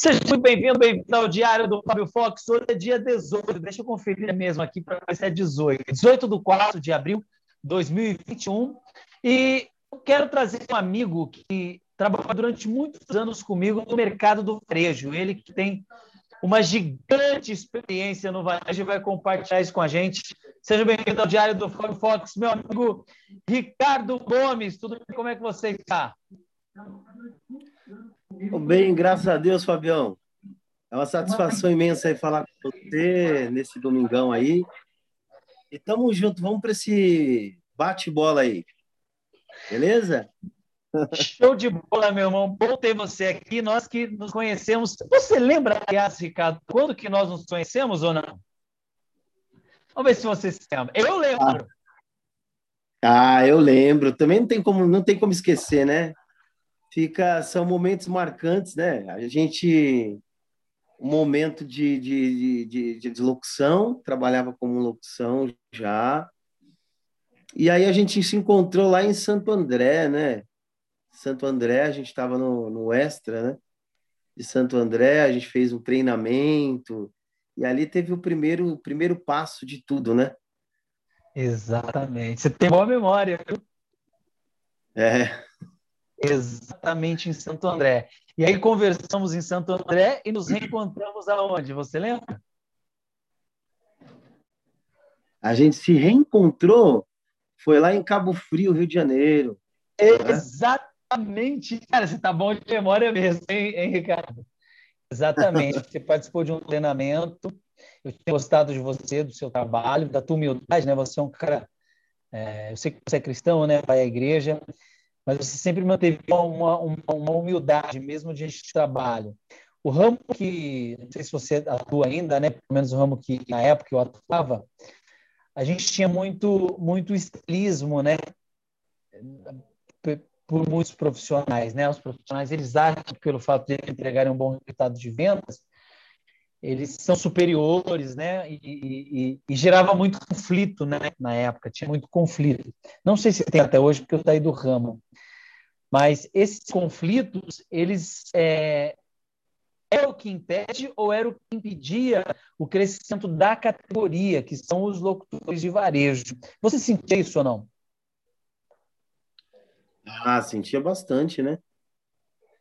Seja muito bem-vindo, bem-vindo ao Diário do Fábio Fox. Hoje é dia 18, deixa eu conferir mesmo aqui para ver se é 18. 18 do 4 de abril de 2021. E eu quero trazer um amigo que trabalhou durante muitos anos comigo no mercado do varejo. Ele que tem uma gigante experiência no varejo e vai compartilhar isso com a gente. Seja bem-vindo ao Diário do Fábio Fox, meu amigo Ricardo Gomes. Tudo bem? Como é que você está? Bem, graças a Deus, Fabião. É uma satisfação imensa aí falar com você nesse domingão aí. E tamo junto, vamos para esse bate-bola aí. Beleza? Show de bola, meu irmão. Bom ter você aqui. Nós que nos conhecemos. Você lembra, aliás, Ricardo, quando que nós nos conhecemos ou não? Vamos ver se você se lembra. Eu lembro. Ah, ah eu lembro. Também não tem como, não tem como esquecer, né? Fica são momentos marcantes, né? A gente um momento de, de, de, de, locução, trabalhava como locução já. E aí a gente se encontrou lá em Santo André, né? Santo André, a gente estava no, no Extra, né? De Santo André, a gente fez um treinamento, e ali teve o primeiro, o primeiro passo de tudo, né? Exatamente. Você tem boa memória, viu? É. Exatamente em Santo André. E aí conversamos em Santo André e nos reencontramos aonde? Você lembra? A gente se reencontrou, foi lá em Cabo Frio, Rio de Janeiro. Exatamente. Cara, você tá bom de memória mesmo, hein, hein Ricardo? Exatamente. Você participou de um treinamento. Eu tinha gostado de você, do seu trabalho, da tua humildade, né? Você é um cara. É, eu sei que você é cristão, né? Vai à igreja mas você sempre manteve uma, uma, uma humildade, mesmo de trabalho. O ramo que, não sei se você atua ainda, né? Pelo menos o ramo que na época eu atuava, a gente tinha muito, muito estilismo, né? Por muitos profissionais, né? Os profissionais, eles acham que pelo fato de entregarem um bom resultado de vendas, eles são superiores, né? E, e, e, gerava muito conflito, né? Na época, tinha muito conflito. Não sei se tem até hoje, porque eu saí do ramo. Mas esses conflitos, eles é, era o que impede ou era o que impedia o crescimento da categoria, que são os locutores de varejo. Você sentia isso ou não? Ah, sentia bastante, né?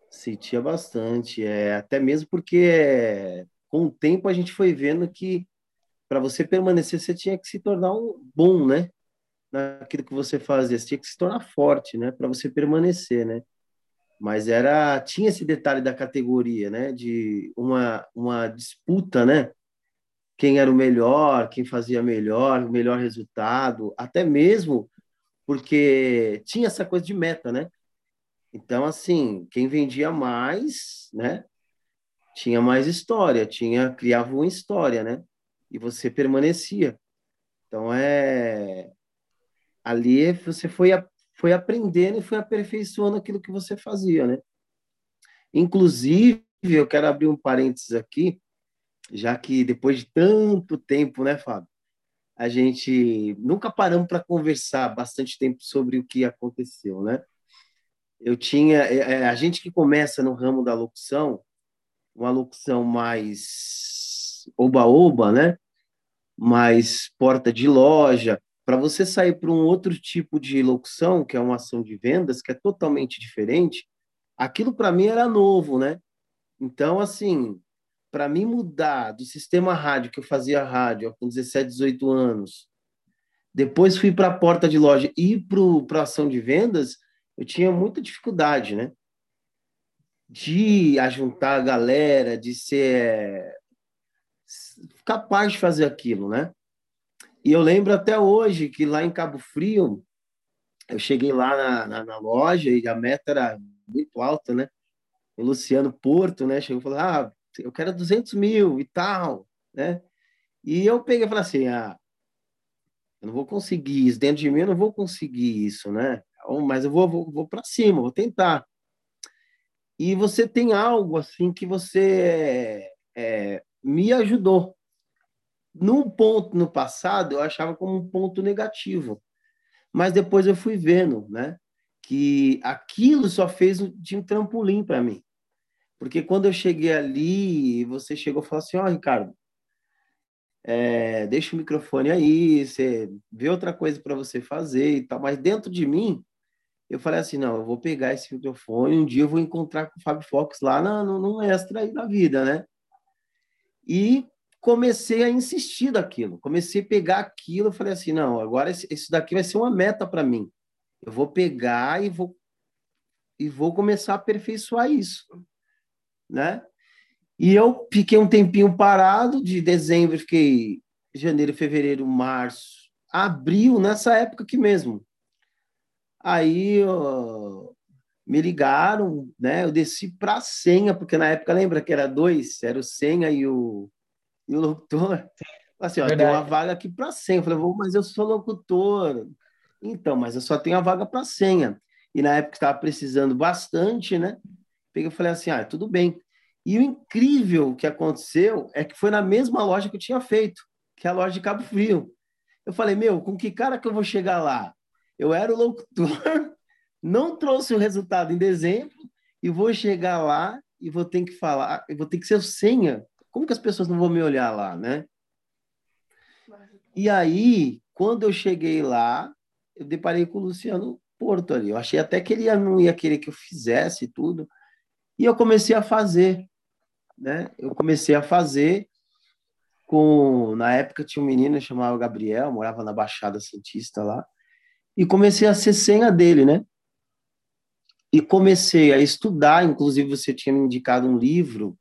Sentia bastante, é, até mesmo porque com o tempo a gente foi vendo que para você permanecer você tinha que se tornar um bom, né? naquilo que você fazia, você tinha que se tornar forte, né, para você permanecer, né? Mas era tinha esse detalhe da categoria, né, de uma uma disputa, né? Quem era o melhor, quem fazia melhor, o melhor resultado, até mesmo porque tinha essa coisa de meta, né? Então, assim, quem vendia mais, né? Tinha mais história, tinha criava uma história, né? E você permanecia. Então, é ali você foi, foi aprendendo e foi aperfeiçoando aquilo que você fazia, né? Inclusive, eu quero abrir um parênteses aqui, já que depois de tanto tempo, né, Fábio? A gente nunca paramos para conversar bastante tempo sobre o que aconteceu, né? Eu tinha é, é, a gente que começa no ramo da locução, uma locução mais oba-oba, né? Mais porta de loja, para você sair para um outro tipo de locução, que é uma ação de vendas, que é totalmente diferente, aquilo para mim era novo, né? Então, assim, para mim mudar do sistema rádio, que eu fazia rádio com 17, 18 anos, depois fui para a porta de loja e para a ação de vendas, eu tinha muita dificuldade, né? De ajuntar a galera, de ser capaz de fazer aquilo, né? E eu lembro até hoje que lá em Cabo Frio, eu cheguei lá na, na, na loja e a meta era muito alta, né? O Luciano Porto, né? Chegou e falou: Ah, eu quero 200 mil e tal, né? E eu peguei e falei assim: Ah, eu não vou conseguir isso, dentro de mim eu não vou conseguir isso, né? Mas eu vou, vou, vou para cima, vou tentar. E você tem algo assim que você é, me ajudou, num ponto no passado, eu achava como um ponto negativo. Mas depois eu fui vendo, né? Que aquilo só fez de um trampolim para mim. Porque quando eu cheguei ali, você chegou e falou assim: Ó, oh, Ricardo, é, deixa o microfone aí, você vê outra coisa para você fazer e tal. Mas dentro de mim, eu falei assim: não, eu vou pegar esse microfone, um dia eu vou encontrar com o Fábio Fox lá no, no extra aí da vida, né? E comecei a insistir daquilo, comecei a pegar aquilo, eu falei assim: não, agora isso daqui vai ser uma meta para mim. Eu vou pegar e vou e vou começar a aperfeiçoar isso, né? E eu fiquei um tempinho parado, de dezembro, fiquei janeiro, fevereiro, março, abril, nessa época aqui mesmo. Aí ó, me ligaram, né? Eu desci para a senha, porque na época lembra que era dois, era o senha e o, e o locutor. Assim, ó, tem uma vaga aqui para senha. Eu falei, mas eu sou locutor. Então, mas eu só tenho a vaga para senha. E na época estava precisando bastante, né? Peguei e falei assim, ah, tudo bem. E o incrível que aconteceu é que foi na mesma loja que eu tinha feito, que é a loja de Cabo Frio. Eu falei, meu, com que cara que eu vou chegar lá? Eu era o locutor, não trouxe o resultado em dezembro e vou chegar lá e vou ter que falar, vou ter que ser senha. Como que as pessoas não vão me olhar lá, né? E aí, quando eu cheguei lá, eu deparei com o Luciano Porto ali. Eu achei até que ele não ia querer que eu fizesse tudo. E eu comecei a fazer né? Eu comecei a fazer com na época tinha um menino chamado Gabriel, morava na Baixada Santista lá, e comecei a ser senha dele, né? E comecei a estudar, inclusive você tinha me indicado um livro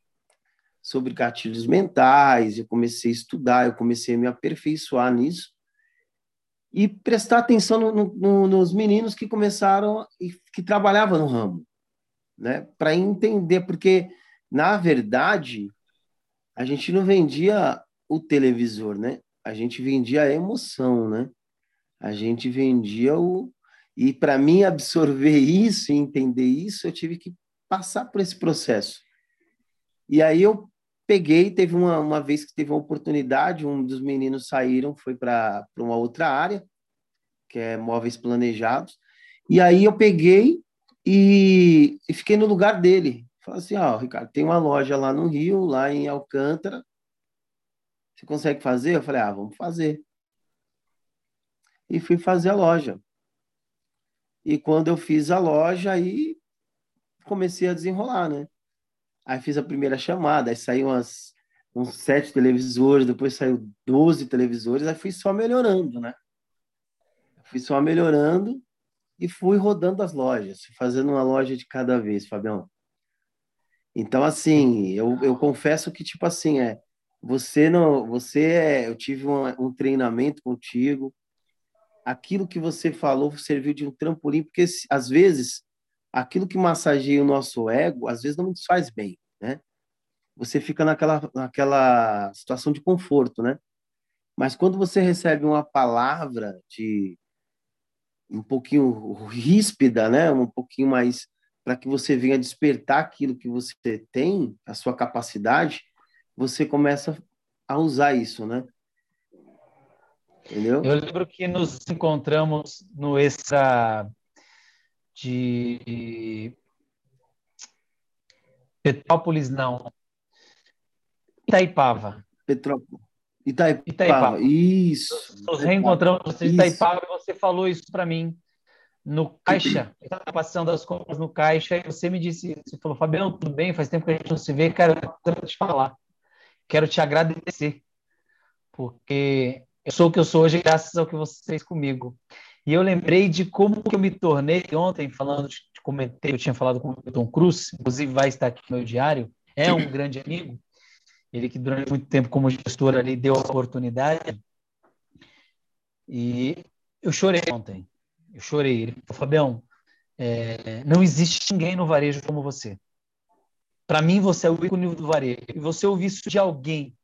sobre gatilhos mentais, eu comecei a estudar, eu comecei a me aperfeiçoar nisso e prestar atenção no, no, nos meninos que começaram e que trabalhavam no ramo, né? Para entender, porque na verdade, a gente não vendia o televisor, né? A gente vendia a emoção, né? A gente vendia o. E para mim absorver isso e entender isso, eu tive que passar por esse processo. E aí eu peguei, teve uma, uma vez que teve uma oportunidade, um dos meninos saíram, foi para uma outra área, que é móveis planejados. E aí eu peguei e, e fiquei no lugar dele. Fala assim, ó, Ricardo, tem uma loja lá no Rio, lá em Alcântara. Você consegue fazer? Eu falei, ah, vamos fazer. E fui fazer a loja. E quando eu fiz a loja, aí comecei a desenrolar, né? Aí fiz a primeira chamada, aí saiu umas, uns sete televisores, depois saiu 12 televisores, aí fui só melhorando, né? Fui só melhorando e fui rodando as lojas, fazendo uma loja de cada vez, Fabião. Então, assim, eu, eu confesso que, tipo assim, é, você não, você é, eu tive um treinamento contigo, aquilo que você falou serviu de um trampolim, porque às vezes aquilo que massageia o nosso ego, às vezes não nos faz bem, né? Você fica naquela, naquela situação de conforto, né? Mas quando você recebe uma palavra de um pouquinho ríspida, né? Um pouquinho mais para que você venha despertar aquilo que você tem, a sua capacidade, você começa a usar isso, né? Entendeu? Eu lembro que nos encontramos no extra de Petrópolis, não. Itaipava. Petrópolis. Itaipava. Itaipava. Isso. Nos reencontramos em Itaipava e você falou isso para mim no caixa, eu estava passando as compras no caixa, e você me disse, você falou, Fabiano, tudo bem? Faz tempo que a gente não se vê, cara, eu quero te falar. Quero te agradecer, porque eu sou o que eu sou hoje graças ao que você fez comigo. E eu lembrei de como que eu me tornei ontem, falando, de, comentei, eu tinha falado com o Tom Cruz, inclusive vai estar aqui no meu diário, é um grande amigo, ele que durante muito tempo como gestor ali deu a oportunidade, e eu chorei ontem, eu chorei. Ele falou, Fabião, é, não existe ninguém no varejo como você. Para mim, você é o ícone do varejo. E você ouvir isso de alguém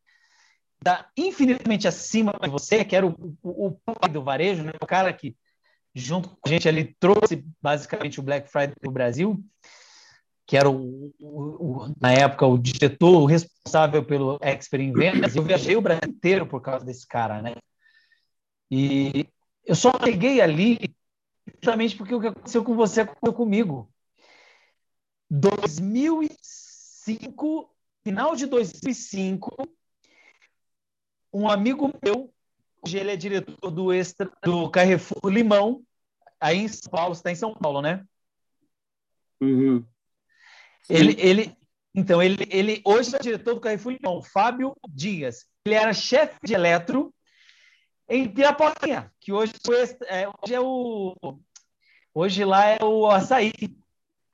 da infinitamente acima de você, que era o, o, o pai do varejo, né? o cara que, junto com a gente ali, trouxe basicamente o Black Friday para o Brasil, que era o, o, na época o diretor, o responsável pelo Expert em Vendas. Eu viajei o Brasil inteiro por causa desse cara, né? E eu só cheguei ali justamente porque o que aconteceu com você aconteceu comigo. 2006 2005, final de 2005, um amigo meu, hoje ele é diretor do Extra, do Carrefour Limão, aí em São Paulo, você está em São Paulo, né? Uhum. Ele, ele, então, ele, ele hoje é diretor do Carrefour Limão, Fábio Dias. Ele era chefe de eletro em Piraporinha, que hoje, é, hoje é o. Hoje lá é o açaí.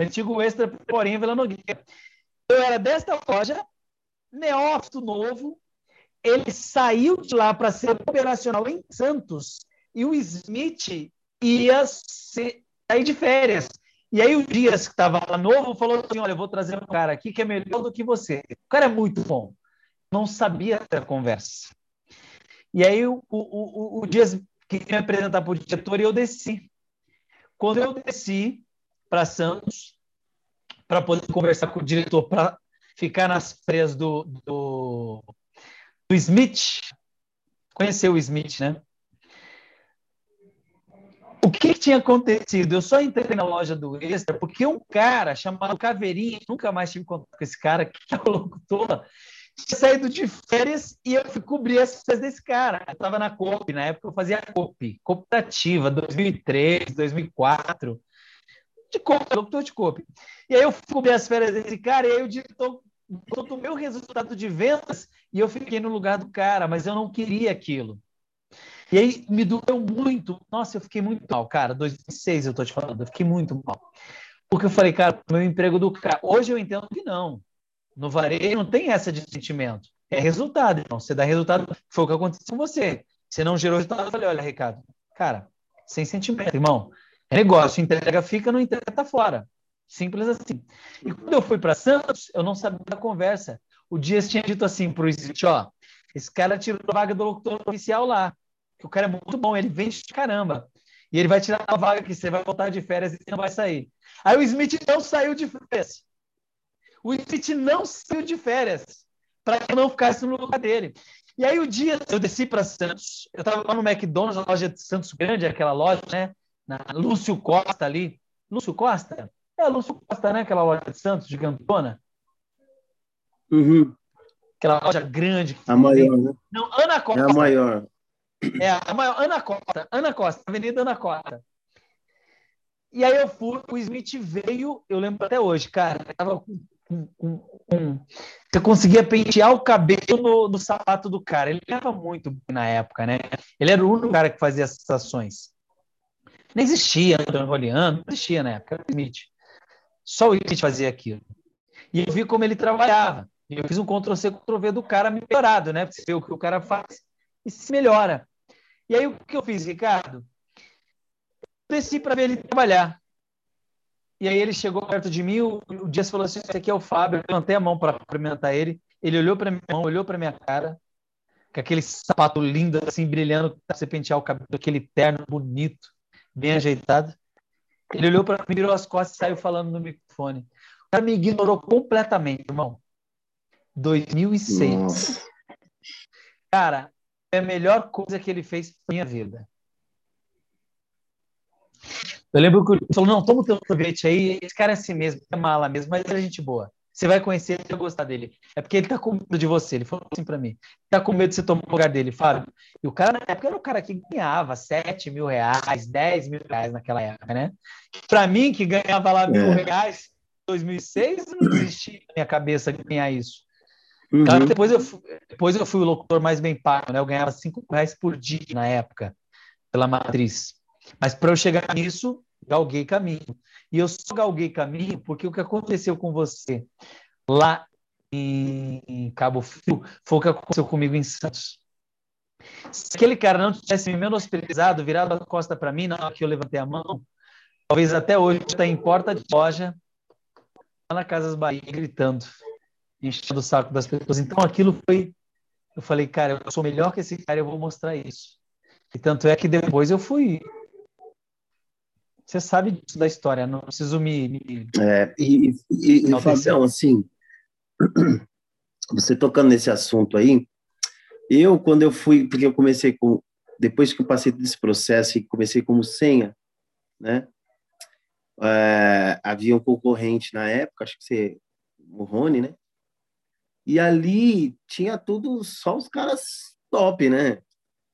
Antigo extra Piraporinha, Vila Nogueira. Eu era desta loja, neófito novo. Ele saiu de lá para ser operacional em Santos e o Smith ia sair de férias. E aí o Dias, que estava lá novo, falou assim: Olha, eu vou trazer um cara aqui que é melhor do que você. O cara é muito bom. Não sabia ter conversa. E aí o, o, o, o Dias queria me apresentar para o diretor e eu desci. Quando eu desci para Santos, para poder conversar com o diretor, para ficar nas praias do, do, do Smith, conheceu o Smith, né? O que, que, tinha acontecido? Eu só entrei na loja do Extra porque um cara chamado Caveirinha, nunca mais tive contato com esse cara, que é o locutor, tinha saído de férias e eu fui cobrir as férias desse cara. Eu estava na COP, na época eu fazia COP, cooperativa, 2003, 2004, de COP, locutor de COP. E aí eu fui cobrir as férias desse cara e aí o diretor o meu resultado de vendas e eu fiquei no lugar do cara, mas eu não queria aquilo. E aí me doeu muito. Nossa, eu fiquei muito mal, cara. 2006 eu tô te falando, eu fiquei muito mal. Porque eu falei, cara, meu emprego do cara. Hoje eu entendo que não. No varejo não tem essa de sentimento. É resultado. Então, você dá resultado. Foi o que aconteceu com você. Você não gerou resultado. Eu falei, olha, Ricardo, cara, sem sentimento, irmão. É negócio, entrega fica, não entrega tá fora. Simples assim. E quando eu fui para Santos, eu não sabia da conversa. O Dias tinha dito assim para o ó, esse cara tirou a vaga do locutor oficial lá que o cara é muito bom, ele vende de caramba. E ele vai tirar a vaga que você vai voltar de férias e não vai sair. Aí o Smith não saiu de férias. O Smith não saiu de férias para que eu não ficasse no lugar dele. E aí o dia eu desci para Santos, eu estava lá no McDonald's, na loja de Santos Grande, aquela loja, né? Na Lúcio Costa ali. Lúcio Costa? É, Lúcio Costa, né? Aquela loja de Santos, gigantona. Uhum. Aquela loja grande. A maior, né? Não, Ana Costa. É a maior. É a maior, Ana Costa, Ana Costa, Avenida Ana Costa. E aí eu fui, o Smith veio, eu lembro até hoje, cara, eu tava com, com, com, com eu conseguia pentear o cabelo no, no, sapato do cara. Ele ganhava muito na época, né? Ele era o único cara que fazia essas ações. Não existia Antônio Roliano, não existia na época, era o Smith. Só o Smith fazia aquilo. E eu vi como ele trabalhava. Eu fiz um Ctrl-C, Ctrl-V do cara melhorado, né? Você vê o que o cara faz e se melhora. E aí, o que eu fiz, Ricardo? Desci para ver ele trabalhar. E aí ele chegou perto de mim, o, o Dias falou assim, esse aqui é o Fábio, eu levantei a mão para cumprimentar ele, ele olhou para minha mão, olhou para minha cara, com aquele sapato lindo, assim, brilhando, para você pentear o cabelo, aquele terno bonito, bem ajeitado. Ele olhou para mim, virou as costas e saiu falando no microfone. O cara me ignorou completamente, irmão. 2006. Nossa. Cara, é a melhor coisa que ele fez na minha vida. Eu lembro que ele falou: não, toma o teu sorvete aí. Esse cara é assim mesmo, é mala mesmo, mas é gente boa. Você vai conhecer, ele vai gostar dele. É porque ele tá com medo de você. Ele falou assim para mim: tá com medo de você tomar o lugar dele, Fábio. E o cara, na época, era o cara que ganhava 7 mil reais, 10 mil reais naquela época, né? Para mim, que ganhava lá mil é. reais em 2006, não existia na minha cabeça ganhar isso. Uhum. Claro depois eu, fui, depois eu fui o locutor mais bem pago, né? Eu ganhava 5 reais por dia na época, pela matriz. Mas para eu chegar nisso, galguei caminho. E eu só galguei caminho porque o que aconteceu com você lá em Cabo Frio foi o que aconteceu comigo em Santos. Se aquele cara não tivesse me menosprezado, virado a costa para mim, na hora que eu levantei a mão, talvez até hoje está em porta de loja, lá na Casas Bahia, gritando enchendo o saco das pessoas. Então aquilo foi. Eu falei, cara, eu sou melhor que esse cara, eu vou mostrar isso. E tanto é que depois eu fui. Você sabe disso da história, não preciso me. me... É, e, e, e Fabião, assim, você tocando nesse assunto aí, eu, quando eu fui, porque eu comecei com. Depois que eu passei desse processo e comecei como senha, né? É, havia um concorrente na época, acho que você o Rony, né? E ali tinha tudo, só os caras top, né?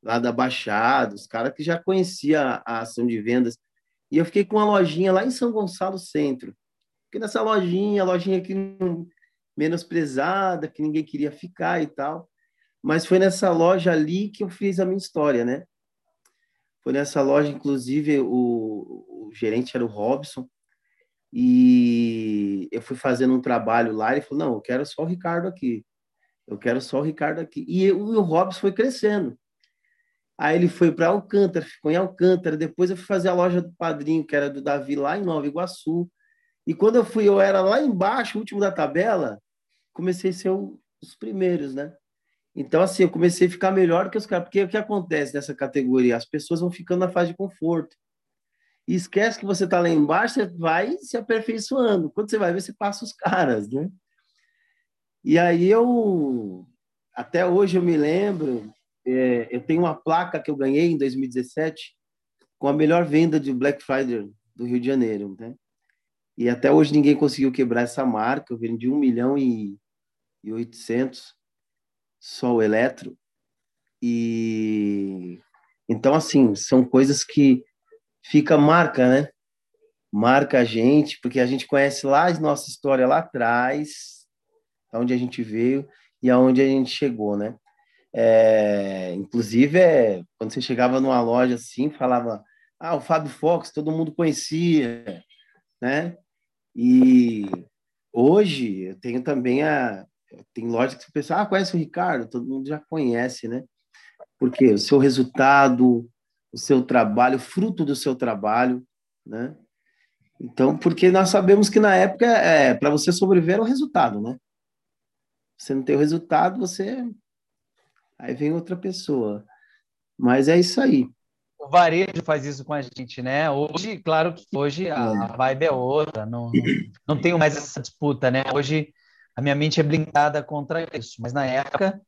Lá da Baixada, os caras que já conhecia a ação de vendas. E eu fiquei com uma lojinha lá em São Gonçalo Centro. Fiquei nessa lojinha, lojinha que menosprezada, que ninguém queria ficar e tal. Mas foi nessa loja ali que eu fiz a minha história, né? Foi nessa loja, inclusive, o, o gerente era o Robson, e eu fui fazendo um trabalho lá, ele falou, não, eu quero só o Ricardo aqui, eu quero só o Ricardo aqui. E eu, o Robson foi crescendo. Aí ele foi para Alcântara, ficou em Alcântara. Depois eu fui fazer a loja do padrinho, que era do Davi, lá em Nova Iguaçu. E quando eu fui, eu era lá embaixo, último da tabela, comecei a ser o, os primeiros, né? Então, assim, eu comecei a ficar melhor que os caras. Porque o que acontece nessa categoria? As pessoas vão ficando na fase de conforto e esquece que você está lá embaixo, você vai se aperfeiçoando. Quando você vai ver, você passa os caras, né? E aí eu, até hoje eu me lembro, é, eu tenho uma placa que eu ganhei em 2017 com a melhor venda de Black Friday do Rio de Janeiro, né? E até hoje ninguém conseguiu quebrar essa marca. Eu vendi 1 milhão e, e 800 só o eletro. E então assim, são coisas que fica marca, né? Marca a gente, porque a gente conhece lá a nossa história lá atrás, onde a gente veio e aonde a gente chegou, né? É, inclusive, é, quando você chegava numa loja assim, falava, ah, o Fábio Fox, todo mundo conhecia, né? E hoje eu tenho também a. Tem loja que você pensa, ah, conhece o Ricardo? Todo mundo já conhece, né? Porque o seu resultado, o seu trabalho, fruto do seu trabalho, né? Então, porque nós sabemos que na época, é, para você sobreviver, era o resultado, né? Você não tem o resultado, você. Aí vem outra pessoa. Mas é isso aí. O varejo faz isso com a gente, né? Hoje, claro que hoje a é. vibe é outra, não, não tenho mais essa disputa, né? Hoje a minha mente é blindada contra isso, mas na época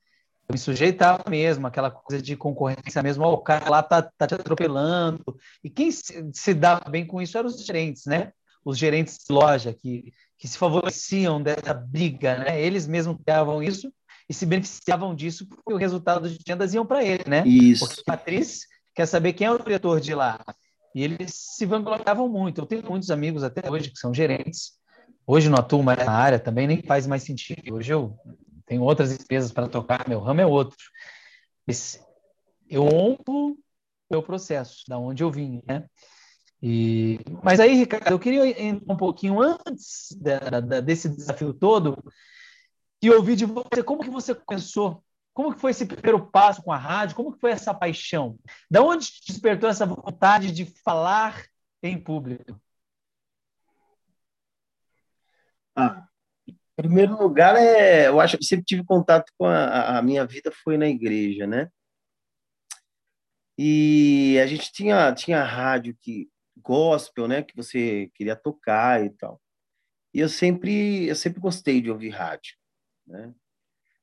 eu me sujeitava mesmo, aquela coisa de concorrência mesmo, oh, o cara lá tá, tá te atropelando. E quem se, se dava bem com isso eram os gerentes, né? Os gerentes de loja que, que se favoreciam dessa briga, né? Eles mesmos criavam isso e se beneficiavam disso porque o resultado de vendas iam para ele, né? Isso. Porque a matriz quer saber quem é o diretor de lá. E eles se vangloriavam muito. Eu tenho muitos amigos até hoje que são gerentes. Hoje não atuo mais na área, também nem faz mais sentido. Hoje eu tenho outras empresas para tocar, meu ramo é outro. eu honro meu processo, da onde eu vim, né? E, mas aí, Ricardo, eu queria entrar um pouquinho antes da, da, desse desafio todo e ouvir de você como que você começou, como que foi esse primeiro passo com a rádio, como que foi essa paixão, da onde despertou essa vontade de falar em público? Ah, em primeiro lugar, é, eu acho que sempre tive contato com a, a minha vida foi na igreja, né? E a gente tinha tinha rádio que gospel, né, que você queria tocar e tal. E eu sempre eu sempre gostei de ouvir rádio, né?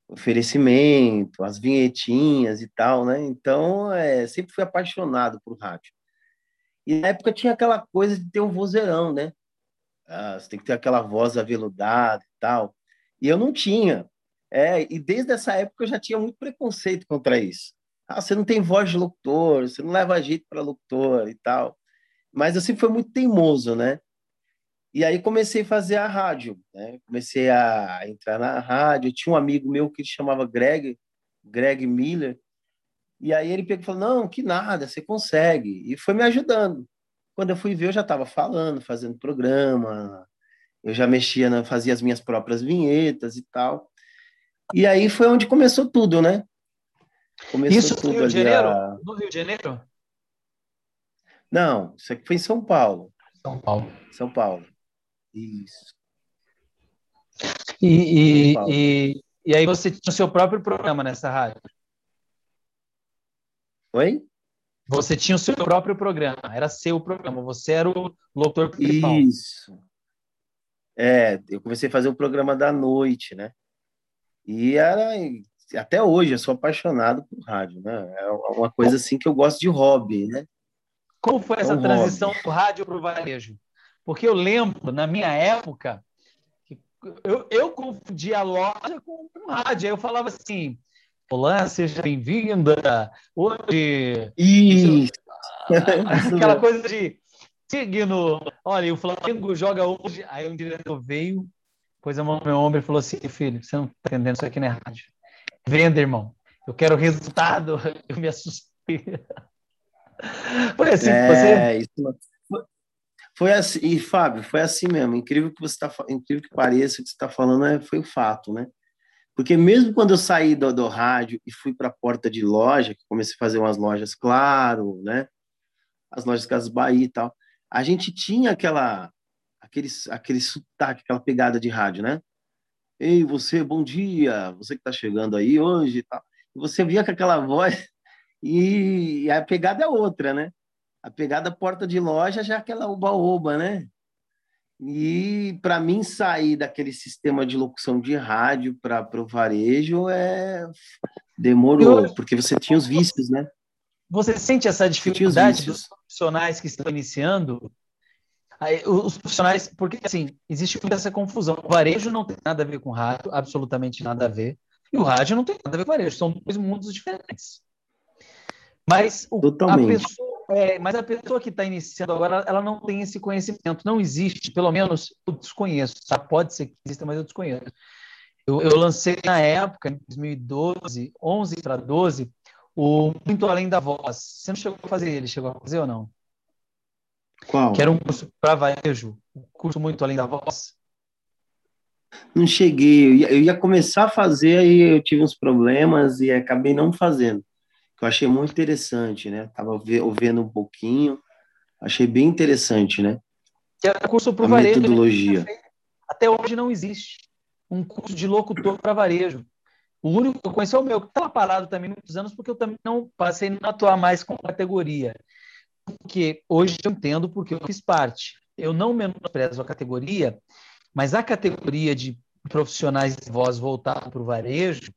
Oferecimento, as vinhetinhas e tal, né? Então, é, sempre fui apaixonado por rádio. E na época tinha aquela coisa de ter um vozeirão, né? Ah, você tem que ter aquela voz aveludada e tal. E eu não tinha. É, e desde essa época eu já tinha muito preconceito contra isso. Ah, você não tem voz de locutor, você não leva jeito para locutor e tal. Mas eu sempre fui muito teimoso, né? E aí comecei a fazer a rádio, né? Comecei a entrar na rádio. Tinha um amigo meu que chamava Greg, Greg Miller. E aí ele pegou e falou: "Não, que nada, você consegue". E foi me ajudando. Quando eu fui ver, eu já estava falando, fazendo programa, eu já mexia, na, fazia as minhas próprias vinhetas e tal. E aí foi onde começou tudo, né? Começou isso tudo no Rio de Janeiro? A... No Rio de Janeiro? Não, isso aqui foi em São Paulo. São Paulo. São Paulo. Isso. E, e, e, e aí você tinha o seu próprio programa nessa rádio? Oi? Você tinha o seu próprio programa, era seu programa, você era o locutor principal. Isso. É, eu comecei a fazer o programa da noite, né? E era até hoje eu sou apaixonado por rádio, né? É uma coisa assim que eu gosto de hobby, né? Como foi essa é um transição hobby. do rádio para o varejo? Porque eu lembro, na minha época, eu, eu confundia a loja com um rádio. Aí eu falava assim: Olá, seja bem-vinda. Hoje. Isso. Aquela coisa de signo. Olha, o Flamengo joga hoje. Aí um diretor veio, pôs a mão no meu ombro e falou assim: Filho, você não está entendendo isso aqui na rádio. Venda, irmão. Eu quero resultado. Eu me assustei. Foi assim, é, você... isso foi assim, e Fábio, foi assim mesmo. Incrível que você está, incrível que pareça o que você está falando é, foi o fato, né? Porque mesmo quando eu saí do, do rádio e fui para a porta de loja, que comecei a fazer umas lojas, claro, né? As lojas Casas Bahia e tal, a gente tinha aquela, aquele, aquele sotaque, aquela pegada de rádio, né? Ei, você, bom dia, você que está chegando aí hoje e tal. Você via com aquela voz e a pegada é outra, né? A pegada porta de loja já é aquela oba-oba, né? E para mim sair daquele sistema de locução de rádio para o varejo é demorou, porque você tinha os vícios, né? Você sente essa dificuldade dos profissionais que estão iniciando? Os profissionais, porque assim, existe essa confusão. O varejo não tem nada a ver com rádio, absolutamente nada a ver. E o rádio não tem nada a ver com o varejo, são dois mundos diferentes. Mas o, a pessoa é, mas a pessoa que está iniciando agora, ela não tem esse conhecimento. Não existe, pelo menos eu desconheço. Tá? Pode ser que exista, mas eu desconheço. Eu, eu lancei na época, em 2012, 11 para 12, o Muito Além da Voz. Você não chegou a fazer ele? Chegou a fazer ou não? Qual? Que era um curso para varejo. Um curso Muito Além da Voz. Não cheguei. Eu ia, eu ia começar a fazer, aí eu tive uns problemas e acabei não fazendo que eu achei muito interessante, né? Tava ouvindo um pouquinho, achei bem interessante, né? Que é curso para varejo. Né? Metodologia. Até hoje não existe um curso de locutor para varejo. O único que eu conheci é o meu, que estava parado também muitos anos, porque eu também não passei a atuar mais com categoria. Porque hoje eu entendo porque eu fiz parte. Eu não menosprezo a categoria, mas a categoria de profissionais de voz voltada para o varejo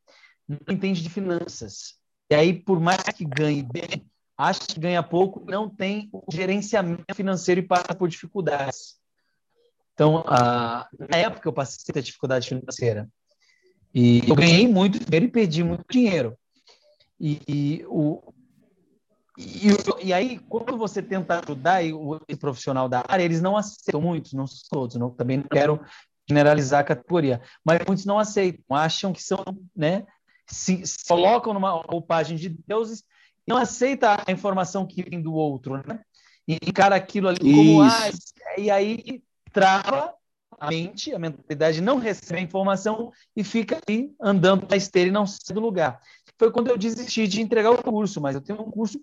não entende de finanças. E aí, por mais que ganhe bem, acha que ganha pouco, não tem o gerenciamento financeiro e passa por dificuldades. Então, a, na época eu passei a dificuldade financeira. E eu ganhei muito dinheiro e perdi muito dinheiro. E, e o, e, e, aí, quando você tenta ajudar o profissional da área, eles não aceitam muitos, não todos, não, também não quero generalizar a categoria, mas muitos não aceitam, acham que são né, se, se colocam numa roupagem de deuses e não aceita a informação que vem do outro, né? E encara aquilo ali como ah, e aí trava a mente, a mentalidade não recebe a informação e fica aí andando na esteira e não sai do lugar. Foi quando eu desisti de entregar o curso, mas eu tenho um curso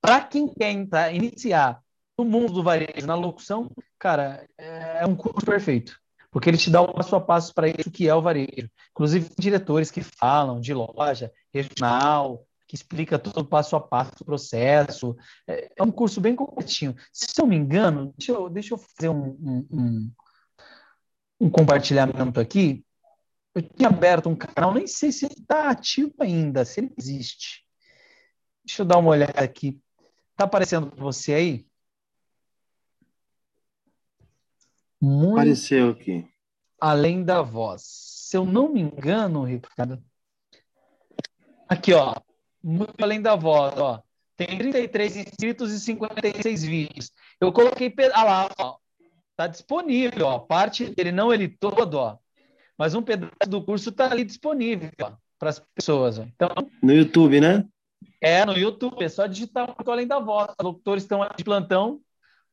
para quem quer entrar, iniciar no mundo do varejo, na locução, cara, é um curso perfeito porque ele te dá o passo a passo para isso que é o varejo. Inclusive, diretores que falam de loja, regional, que explica todo o passo a passo do processo. É, é um curso bem completinho. Se eu não me engano, deixa eu, deixa eu fazer um, um, um, compartilhamento aqui. Eu tinha aberto um canal, nem sei se ele está ativo ainda, se ele existe. Deixa eu dar uma olhada aqui. Está aparecendo para você aí? Muito Apareceu aqui. Além da voz. Se eu não me engano, Ricardo. Aqui, ó. Muito além da voz, ó. Tem 33 inscritos e 56 vídeos. Eu coloquei. Ah lá, ó. Tá disponível, ó. Parte dele, não ele todo, ó. Mas um pedaço do curso tá ali disponível, ó. Para as pessoas. Ó. Então, no YouTube, né? É, no YouTube. É só digitar muito além da voz. Os locutores estão de plantão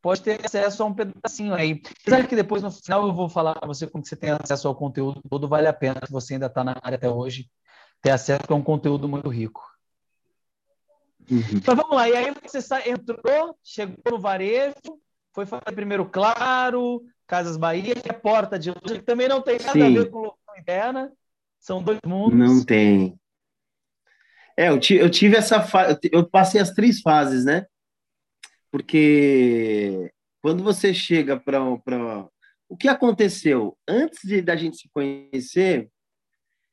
pode ter acesso a um pedacinho aí. Apesar que depois, no final, eu vou falar para você como você tem acesso ao conteúdo todo, vale a pena, se você ainda está na área até hoje, ter acesso, a é um conteúdo muito rico. Uhum. Mas vamos lá, e aí você entrou, chegou no varejo, foi fazer primeiro Claro, Casas Bahia, e a porta de loja, que também não tem nada Sim. a ver com locução interna, são dois mundos. Não tem. É, eu, eu tive essa fase, eu passei as três fases, né? Porque quando você chega para o que aconteceu antes de da gente se conhecer,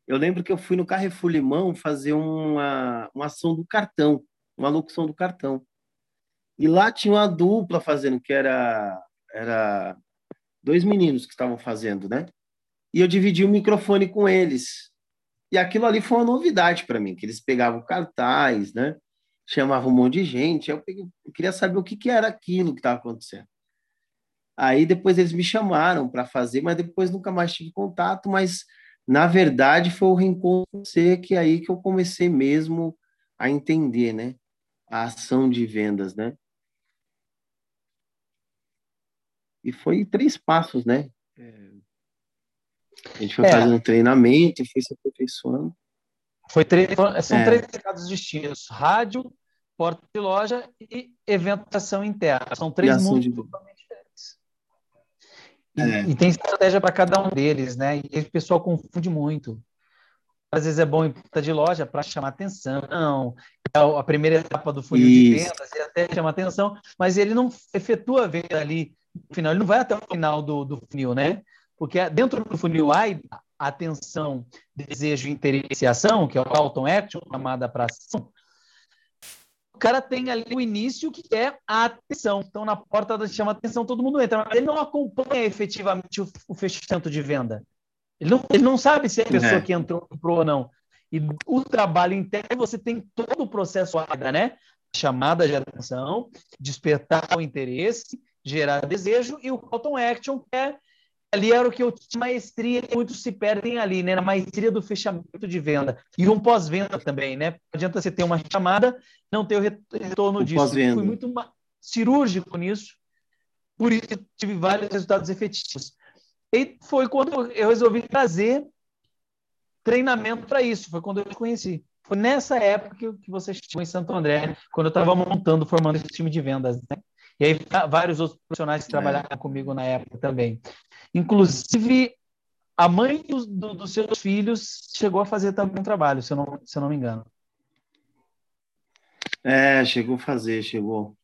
eu lembro que eu fui no Carrefour Limão fazer uma, uma ação do cartão, uma locução do cartão. E lá tinha uma dupla fazendo, que era, era dois meninos que estavam fazendo, né? e eu dividi o microfone com eles. E aquilo ali foi uma novidade para mim, que eles pegavam cartaz, né? Chamavam um monte de gente. Eu, peguei, eu queria saber o que, que era aquilo que estava acontecendo. Aí depois eles me chamaram para fazer, mas depois nunca mais tive contato. Mas na verdade foi o reencontro com você que é aí que eu comecei mesmo a entender, né? A ação de vendas, né? E foi três passos, né? É... A gente foi é. fazendo treinamento foi se aperfeiçoando. Foi três, são é. três mercados distintos: rádio, porta de loja e eventação interna. São três mundos de... totalmente diferentes. E, é. e, tem estratégia para cada um deles, né? E o pessoal confunde muito. Às vezes é bom em porta de loja para chamar atenção, é a primeira etapa do funil Isso. de vendas, e até chama atenção, mas ele não efetua a venda ali no final, ele não vai até o final do, do funil, né? Porque dentro do funil A, atenção, desejo, interesse e ação, que é o Alton Action, chamada para ação, cara tem ali o início que é a atenção. Então, na porta da chama atenção, todo mundo entra, mas ele não acompanha efetivamente o, o fechamento de venda. Ele não, ele não sabe se é a pessoa é. que entrou comprou ou não. E o trabalho interno, você tem todo o processo AIDA, né? Chamada de atenção, despertar o interesse, gerar desejo, e o call to action, que é ali era o que eu tinha maestria, muitos se perdem ali, né? Na maestria do fechamento de venda. E um pós-venda também, né? Não adianta você ter uma chamada não ter o retorno disso. Fui muito cirúrgico nisso, por isso tive vários resultados efetivos. E foi quando eu resolvi trazer treinamento para isso, foi quando eu conheci. Foi nessa época que, você chegou em Santo André, quando eu estava montando, formando esse time de vendas, né? E aí vários outros profissionais que é. trabalharam comigo na época também. Inclusive, a mãe dos, do, dos seus filhos chegou a fazer também um trabalho, se eu não, se eu não me engano. É, chegou a fazer, chegou.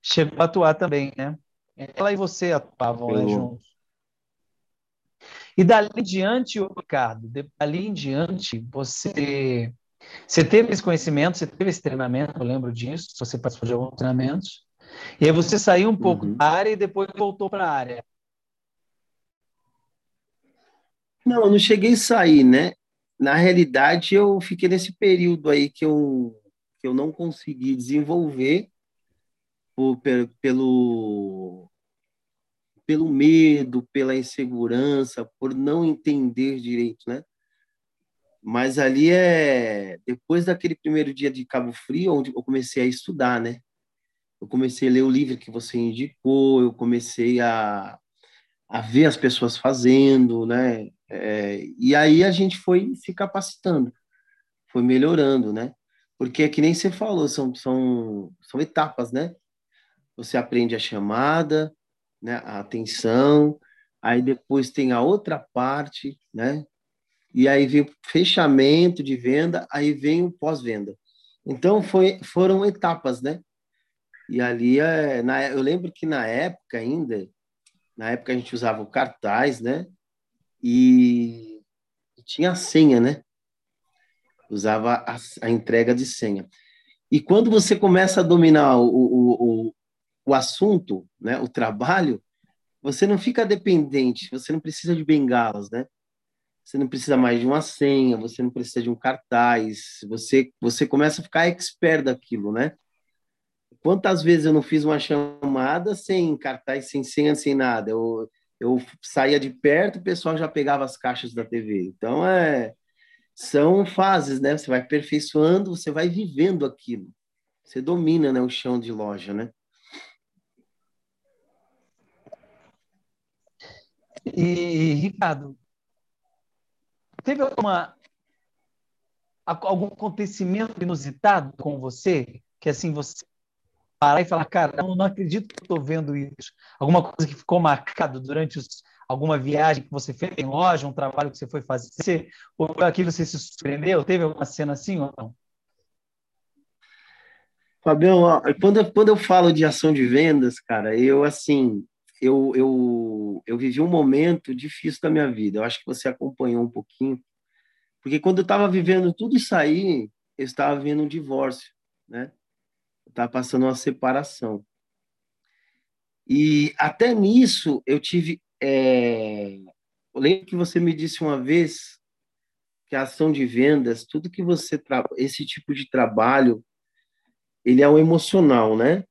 Chegou a atuar também, né? Ela e você atuavam né, juntos. E dali em diante, Ricardo, dali em diante, você, você teve esse conhecimento, você teve esse treinamento, eu lembro disso, você participou de alguns treinamentos, e aí você saiu um pouco uhum. da área e depois voltou para a área. Não, eu não cheguei a sair, né? Na realidade, eu fiquei nesse período aí que eu, que eu não consegui desenvolver por, pelo, pelo medo, pela insegurança, por não entender direito, né? Mas ali é depois daquele primeiro dia de Cabo Frio, onde eu comecei a estudar, né? Eu comecei a ler o livro que você indicou, eu comecei a, a ver as pessoas fazendo, né? É, e aí a gente foi se capacitando, foi melhorando, né? Porque é que nem você falou, são, são, são etapas, né? Você aprende a chamada, né? a atenção, aí depois tem a outra parte, né? E aí vem o fechamento de venda, aí vem o pós-venda. Então foi, foram etapas, né? E ali é, na, eu lembro que na época ainda, na época a gente usava o cartaz, né? E, e tinha a senha, né? Usava a, a, entrega de senha. E quando você começa a dominar o, o, o, o assunto, né? O trabalho, você não fica dependente, você não precisa de bengalas, né? Você não precisa mais de uma senha, você não precisa de um cartaz, você você começa a ficar expert daquilo, né? Quantas vezes eu não fiz uma chamada sem cartaz, sem senha, sem nada? Eu, eu saía de perto, o pessoal já pegava as caixas da TV. Então, é, são fases, né? Você vai aperfeiçoando, você vai vivendo aquilo. Você domina né, o chão de loja, né? E, Ricardo, teve alguma, algum acontecimento inusitado com você? Que assim, você parar e falar, cara, eu não acredito que estou vendo isso. Alguma coisa que ficou marcado durante os, alguma viagem que você fez em loja, um trabalho que você foi fazer, ou aquilo você se surpreendeu? Teve alguma cena assim ou não? Fabião, quando, quando eu falo de ação de vendas, cara, eu assim, eu, eu, eu vivi um momento difícil da minha vida. Eu acho que você acompanhou um pouquinho, porque quando eu estava vivendo tudo isso aí, eu estava vivendo um divórcio, né? Está passando uma separação. E até nisso eu tive é, eu lembro que você me disse uma vez que a ação de vendas, tudo que você tra... esse tipo de trabalho, ele é o emocional, né?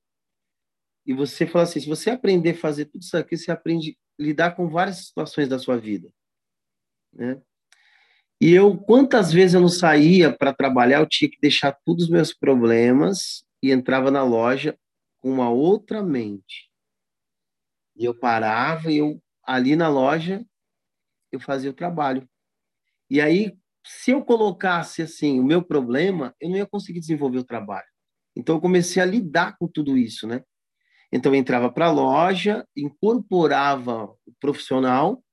E você fala assim, se você aprender a fazer tudo isso aqui, você aprende a lidar com várias situações da sua vida, né? E eu, quantas vezes eu não saía para trabalhar, eu tinha que deixar todos os meus problemas e entrava na loja com uma outra mente. E eu parava e eu ali na loja eu fazia o trabalho. E aí, se eu colocasse assim o meu problema, eu não ia conseguir desenvolver o trabalho. Então eu comecei a lidar com tudo isso, né? Então eu entrava para a loja, incorporava o profissional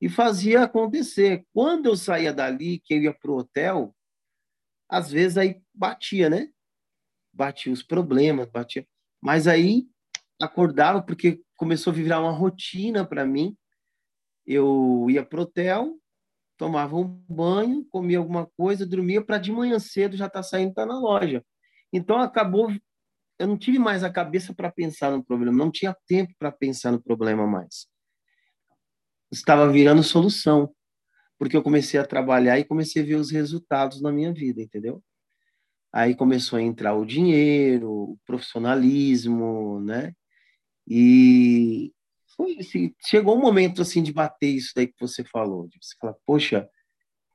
e fazia acontecer. Quando eu saía dali, que eu ia para o hotel, às vezes aí batia, né? Batia os problemas, batia. Mas aí acordava porque começou a virar uma rotina para mim. Eu ia pro hotel, tomava um banho, comia alguma coisa, dormia para de manhã cedo já tá saindo tá na loja. Então acabou eu não tive mais a cabeça para pensar no problema, não tinha tempo para pensar no problema mais. Estava virando solução, porque eu comecei a trabalhar e comecei a ver os resultados na minha vida, entendeu? Aí começou a entrar o dinheiro, o profissionalismo, né? E foi assim, chegou um momento assim de bater isso daí que você falou, de você falar, poxa,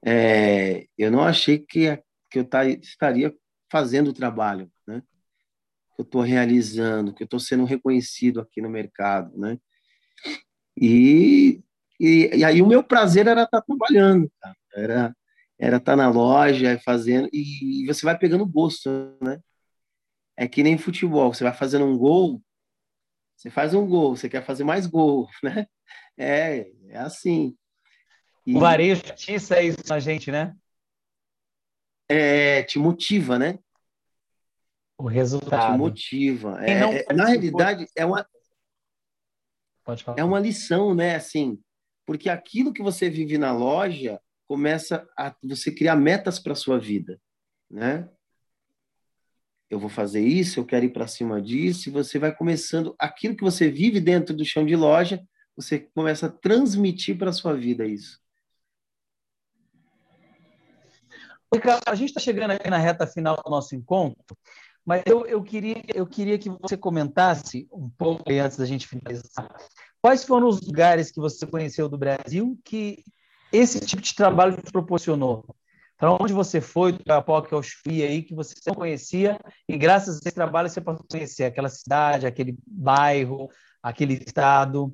é, eu não achei que, que eu estaria fazendo o trabalho, né? Que eu estou realizando, que eu estou sendo reconhecido aqui no mercado, né? E, e, e, aí o meu prazer era estar tá trabalhando, cara. era era estar tá na loja fazendo e você vai pegando gosto, né? É que nem futebol, você vai fazendo um gol, você faz um gol, você quer fazer mais gol, né? É, é assim. E, o varejo atiça isso na gente, né? É, te motiva, né? O resultado. Te motiva. É, é, na realidade, é uma, é uma lição, né? Assim, porque aquilo que você vive na loja começa a você criar metas para sua vida, né? eu vou fazer isso, eu quero ir para cima disso, e você vai começando aquilo que você vive dentro do chão de loja, você começa a transmitir para sua vida isso. A gente está chegando aqui na reta final do nosso encontro, mas eu, eu, queria, eu queria que você comentasse um pouco antes da gente finalizar. Quais foram os lugares que você conheceu do Brasil que esse tipo de trabalho te proporcionou? Para onde você foi do Iapoque ao Chuí aí, que você não conhecia, e graças a esse trabalho você passou a conhecer aquela cidade, aquele bairro, aquele estado?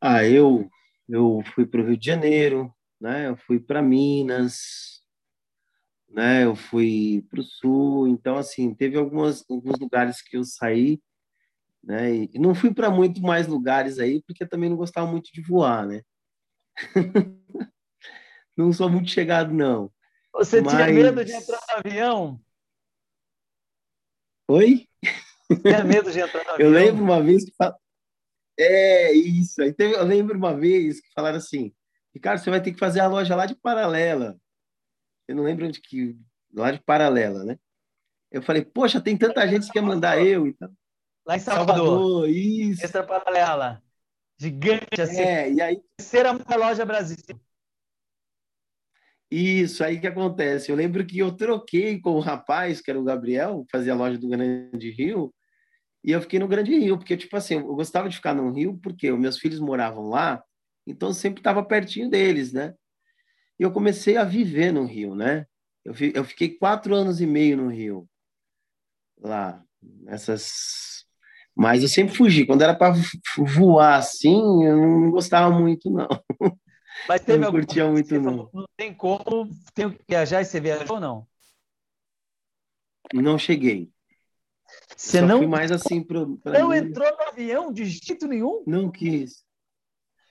Ah, eu, eu fui para o Rio de Janeiro, né? eu fui para Minas, né? eu fui para o Sul, então, assim, teve algumas, alguns lugares que eu saí, né? E não fui para muito mais lugares aí, porque também não gostava muito de voar, né? não sou muito chegado, não. Você Mas... tinha medo de entrar no avião? Oi? Tinha medo de entrar no avião? Eu lembro uma vez que. É, isso. Eu lembro uma vez que falaram assim: Ricardo, você vai ter que fazer a loja lá de Paralela. Eu não lembro onde que. Lá de Paralela, né? Eu falei, poxa, tem tanta gente que quer mandar eu. Então... Lá em Salvador. Salvador isso. Extra Paralela. Gigante assim. É, e aí. Terceira loja Brasil. Isso, aí que acontece. Eu lembro que eu troquei com o rapaz, que era o Gabriel, que fazia a loja do Grande Rio, e eu fiquei no Grande Rio, porque, tipo assim, eu gostava de ficar no Rio, porque os meus filhos moravam lá, então eu sempre estava pertinho deles, né? E eu comecei a viver no Rio, né? Eu, eu fiquei quatro anos e meio no Rio, lá, nessas. Mas eu sempre fugi. Quando era para voar assim, eu não gostava muito, não. Mas teve não curtia muito, não. Não tem como, tem que viajar e você viajou ou não? Não cheguei. Você Só não mais assim pro, não mim. entrou no avião de jeito nenhum? Não quis.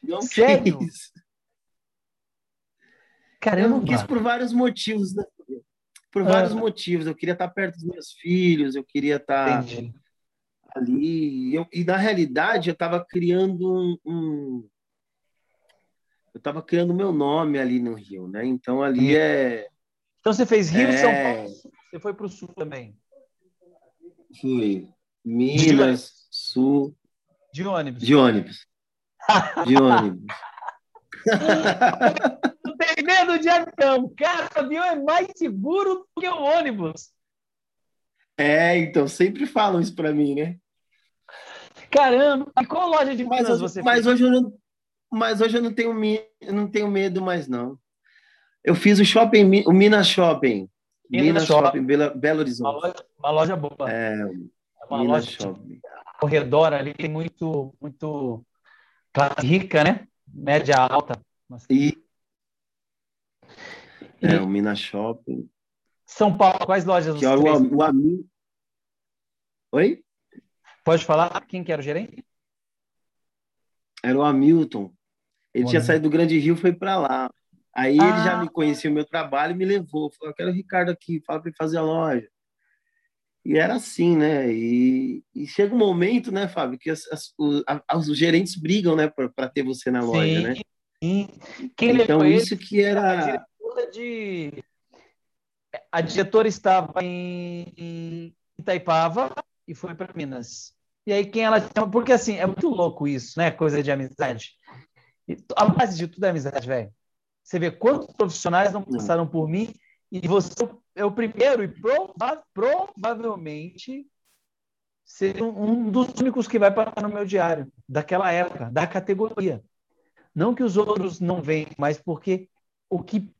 Não Sério? quis. Caramba. Eu não quis por vários motivos, né? Por vários ah. motivos. Eu queria estar perto dos meus filhos, eu queria estar Entendi. Ali. Eu, e na realidade, eu estava criando um, um eu estava criando meu nome ali no Rio, né? Então ali é. Então você fez Rio, é... São Paulo, você foi para o Sul também? Fui. Minas, de... Sul. De ônibus. De ônibus. de ônibus. Não tem medo de avião. Cara, o avião é mais seguro do que o ônibus. É, então, sempre falam isso para mim, né? Caramba, e qual loja de mas, hoje, você mas hoje eu não, Mas hoje eu não tenho, eu não tenho medo mais, não. Eu fiz o shopping, o Minas Shopping. Minas, Minas Shopping, shopping Belo, Belo Horizonte. Uma loja, uma loja boa. É, é uma Minas loja Shopping. Ao redor ali tem muito, muito classe rica, né? Média alta. E, e é, o Minas Shopping. São Paulo, quais lojas que você o, o amigo. Oi? Pode falar quem que era o gerente? Era o Hamilton. Ele tinha saído do Grande Rio, foi para lá. Aí ah. ele já ah. me conhecia o meu trabalho e me levou. Falou, eu quero o Ricardo aqui, fala para ele fazer a loja. E era assim, né? E, e, chega um momento, né, Fábio, que as, as, os, os, gerentes brigam, né, para ter você na loja, sim, né? Sim. Quem então, isso ele, que era. A de a diretora estava em Itaipava e foi para Minas. E aí quem ela chama, porque assim, é muito louco isso, né? Coisa de amizade. A base de tudo é amizade, velho. Você vê quantos profissionais não passaram por mim e você é o primeiro e prova provavelmente ser um dos únicos que vai parar no meu diário, daquela época, da categoria. Não que os outros não venham, mas porque o que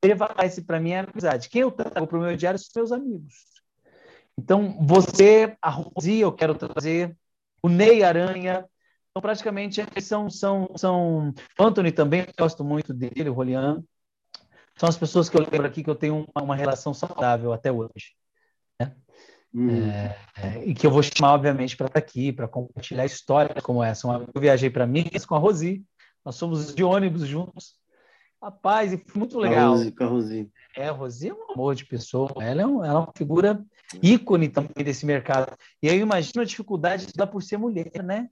prevalece para mim é a amizade. Quem eu trago para o meu diário são meus amigos. Então, você, a Rosi, eu quero trazer, o Ney Aranha. Então, praticamente, são, são, são. Anthony também, gosto muito dele, o Rolian. São as pessoas que eu lembro aqui que eu tenho uma, uma relação saudável até hoje. Né? Hum. É, é, e que eu vou chamar, obviamente, para estar tá aqui, para compartilhar histórias como essa. Eu viajei para Minas com a Rosi, nós somos de ônibus juntos. Rapaz, e foi muito legal. A Rosi, com a Rosi. É, a Rosi é um amor de pessoa. Ela é, um, ela é uma figura ícone também desse mercado. E aí eu imagino a dificuldade dela por ser mulher, né?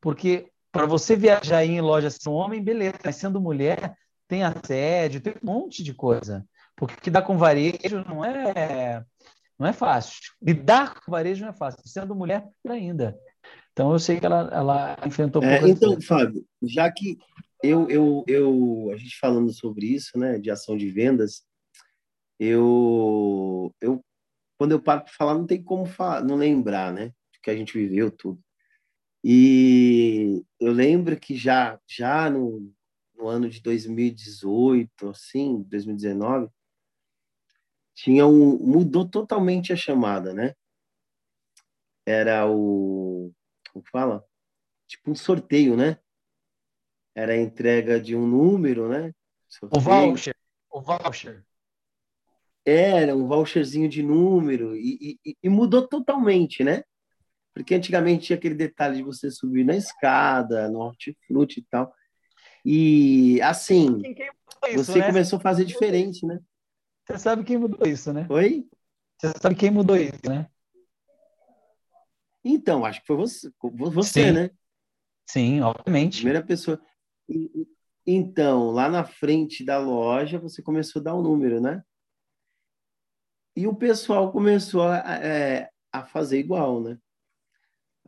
Porque para você viajar em loja sendo homem, beleza, mas sendo mulher, tem assédio, tem um monte de coisa. Porque que dá com varejo não é não é fácil. Lidar com varejo não é fácil. Sendo mulher, ainda. Então eu sei que ela, ela enfrentou. É, então, Fábio, já que eu, eu, eu, a gente falando sobre isso, né, de ação de vendas, eu, eu quando eu paro para falar, não tem como falar, não lembrar, né, que a gente viveu tudo. E eu lembro que já, já no, no ano de 2018, assim, 2019, tinha um, mudou totalmente a chamada, né? Era o, como fala? Tipo um sorteio, né? era a entrega de um número, né? O voucher. O voucher. Era um voucherzinho de número e, e, e, mudou totalmente, né? Porque antigamente tinha aquele detalhe de você subir na escada, no hortifruti e tal. E assim, isso, você né? começou a fazer diferente, né? Você sabe quem mudou isso, né? Oi? Você sabe quem mudou isso, né? Então, acho que foi você, você Sim. né? Sim, obviamente. Primeira pessoa. Então, lá na frente da loja, você começou a dar o um número, né? E o pessoal começou a, é, a fazer igual, né?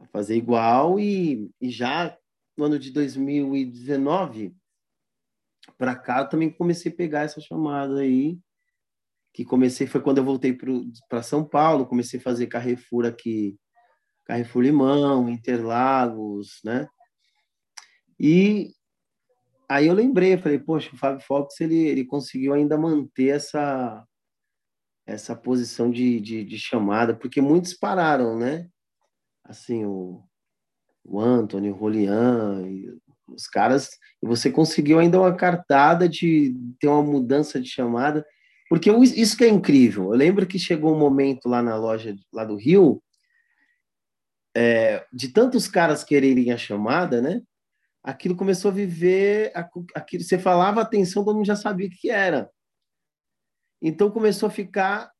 A fazer igual e, e já no ano de 2019 para cá eu também comecei a pegar essa chamada aí que comecei foi quando eu voltei para São Paulo comecei a fazer Carrefour aqui Carrefour Limão Interlagos né e aí eu lembrei, falei, poxa, o Fábio Fox ele, ele conseguiu ainda manter essa essa posição de, de, de chamada, porque muitos pararam, né? Assim, o, o Anthony, o Rolian, os caras, e você conseguiu ainda uma cartada de ter uma mudança de chamada, porque isso que é incrível. Eu lembro que chegou um momento lá na loja lá do Rio, é, de tantos caras quererem a chamada, né? aquilo começou a viver, aquilo, você falava atenção, todo mundo já sabia o que era. Então começou a ficar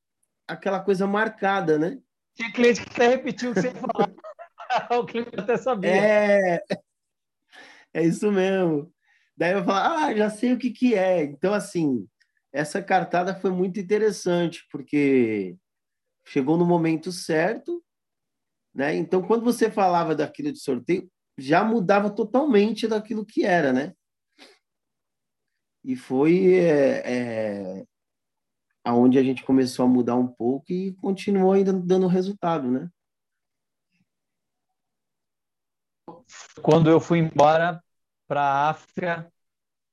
aquela coisa marcada, né? Tinha cliente que até repetiu o que você o cliente até sabia. É, é isso mesmo. Daí eu falar, ah, já sei o que, que é. Então, assim, essa cartada foi muito interessante, porque chegou no momento certo, né? Então, quando você falava daquilo de sorteio, já mudava totalmente daquilo que era, né? E foi é, é, aonde a gente começou a mudar um pouco e continuou ainda dando resultado, né? Quando eu fui embora para a África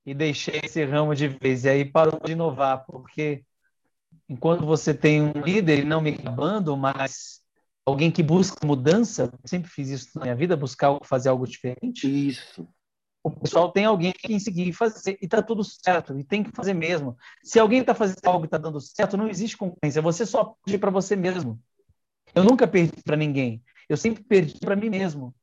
e deixei esse ramo de vez, e aí parou de inovar, porque enquanto você tem um líder, e não me acabando, mas alguém que busca mudança, sempre fiz isso na minha vida, buscar fazer algo diferente. Isso. O pessoal tem alguém que seguir fazer, e está tudo certo, e tem que fazer mesmo. Se alguém está fazendo algo e está dando certo, não existe concorrência, você só perde para você mesmo. Eu nunca perdi para ninguém, eu sempre perdi para mim mesmo.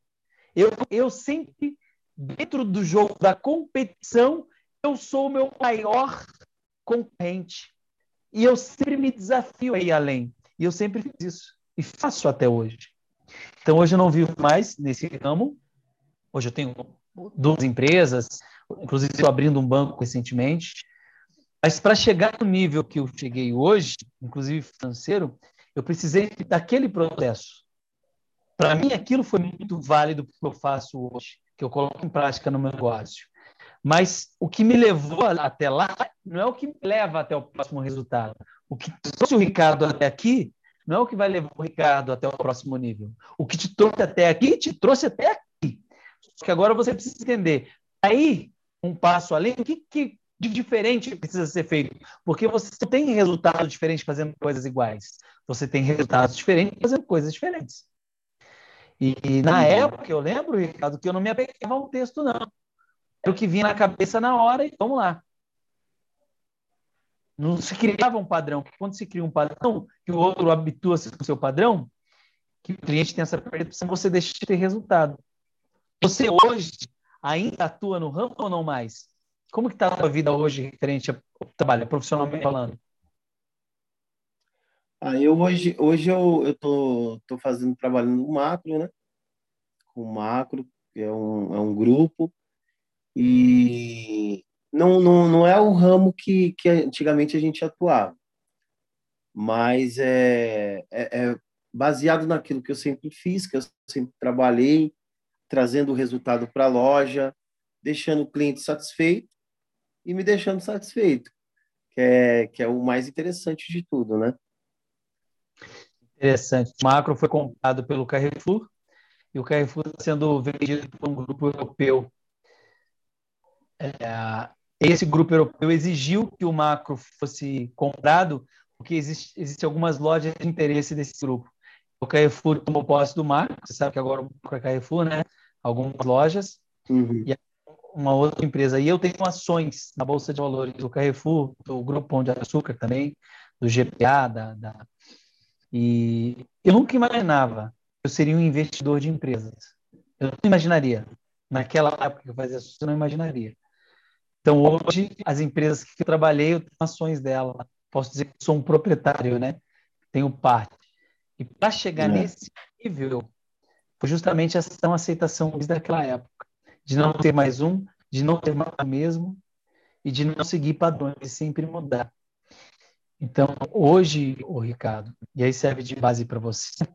Eu, eu sempre, dentro do jogo da competição, eu sou o meu maior concorrente. E eu sempre me desafio a ir além. E eu sempre fiz isso. E faço até hoje. Então, hoje eu não vivo mais nesse ramo. Hoje eu tenho duas empresas, inclusive estou abrindo um banco recentemente. Mas para chegar no nível que eu cheguei hoje, inclusive financeiro, eu precisei daquele processo. Para mim, aquilo foi muito válido para o que eu faço hoje, que eu coloco em prática no meu negócio. Mas o que me levou até lá não é o que me leva até o próximo resultado. O que trouxe o Ricardo até aqui não é o que vai levar o Ricardo até o próximo nível. O que te trouxe até aqui, te trouxe até que agora você precisa entender. Aí, um passo além, o que, que de diferente precisa ser feito? Porque você tem resultados diferentes fazendo coisas iguais. Você tem resultados diferentes fazendo coisas diferentes. E, e na época, eu lembro, Ricardo, que eu não me apegava a um texto, não. Era o que vinha na cabeça na hora e vamos lá. Não se criava um padrão. Quando se cria um padrão, que o outro habitua-se com o seu padrão, que o cliente tem essa percepção, você deixa de ter resultado. Você hoje ainda atua no ramo ou não mais? Como que está a sua vida hoje referente ao trabalho, profissionalmente falando? Ah, eu hoje, hoje eu, eu tô, tô fazendo, trabalhando no macro, né? Com macro, que é um, é um grupo, e não, não, não é o ramo que, que antigamente a gente atuava, mas é, é, é baseado naquilo que eu sempre fiz, que eu sempre trabalhei, trazendo o resultado para a loja, deixando o cliente satisfeito e me deixando satisfeito, que é, que é o mais interessante de tudo, né? Interessante. O Macro foi comprado pelo Carrefour e o Carrefour está sendo vendido por um grupo europeu. É, esse grupo europeu exigiu que o Macro fosse comprado porque existem existe algumas lojas de interesse desse grupo. O Carrefour tomou posse do Macro, você sabe que agora o é Carrefour, né? Algumas lojas. Uhum. E uma outra empresa. E eu tenho ações na Bolsa de Valores do Carrefour, do Grupo Pão de Açúcar também, do GPA, da, da e eu nunca imaginava que eu seria um investidor de empresas. Eu não imaginaria. Naquela época que eu fazia isso, eu não imaginaria. Então, hoje, as empresas que eu trabalhei, eu tenho ações dela. Posso dizer que sou um proprietário, né? Tenho parte. E para chegar é. nesse nível, foi justamente essa aceitação desde aquela época. De não ter mais um, de não ter mais o mesmo, e de não seguir padrões, de sempre mudar. Então, hoje, o Ricardo, e aí serve de base para você,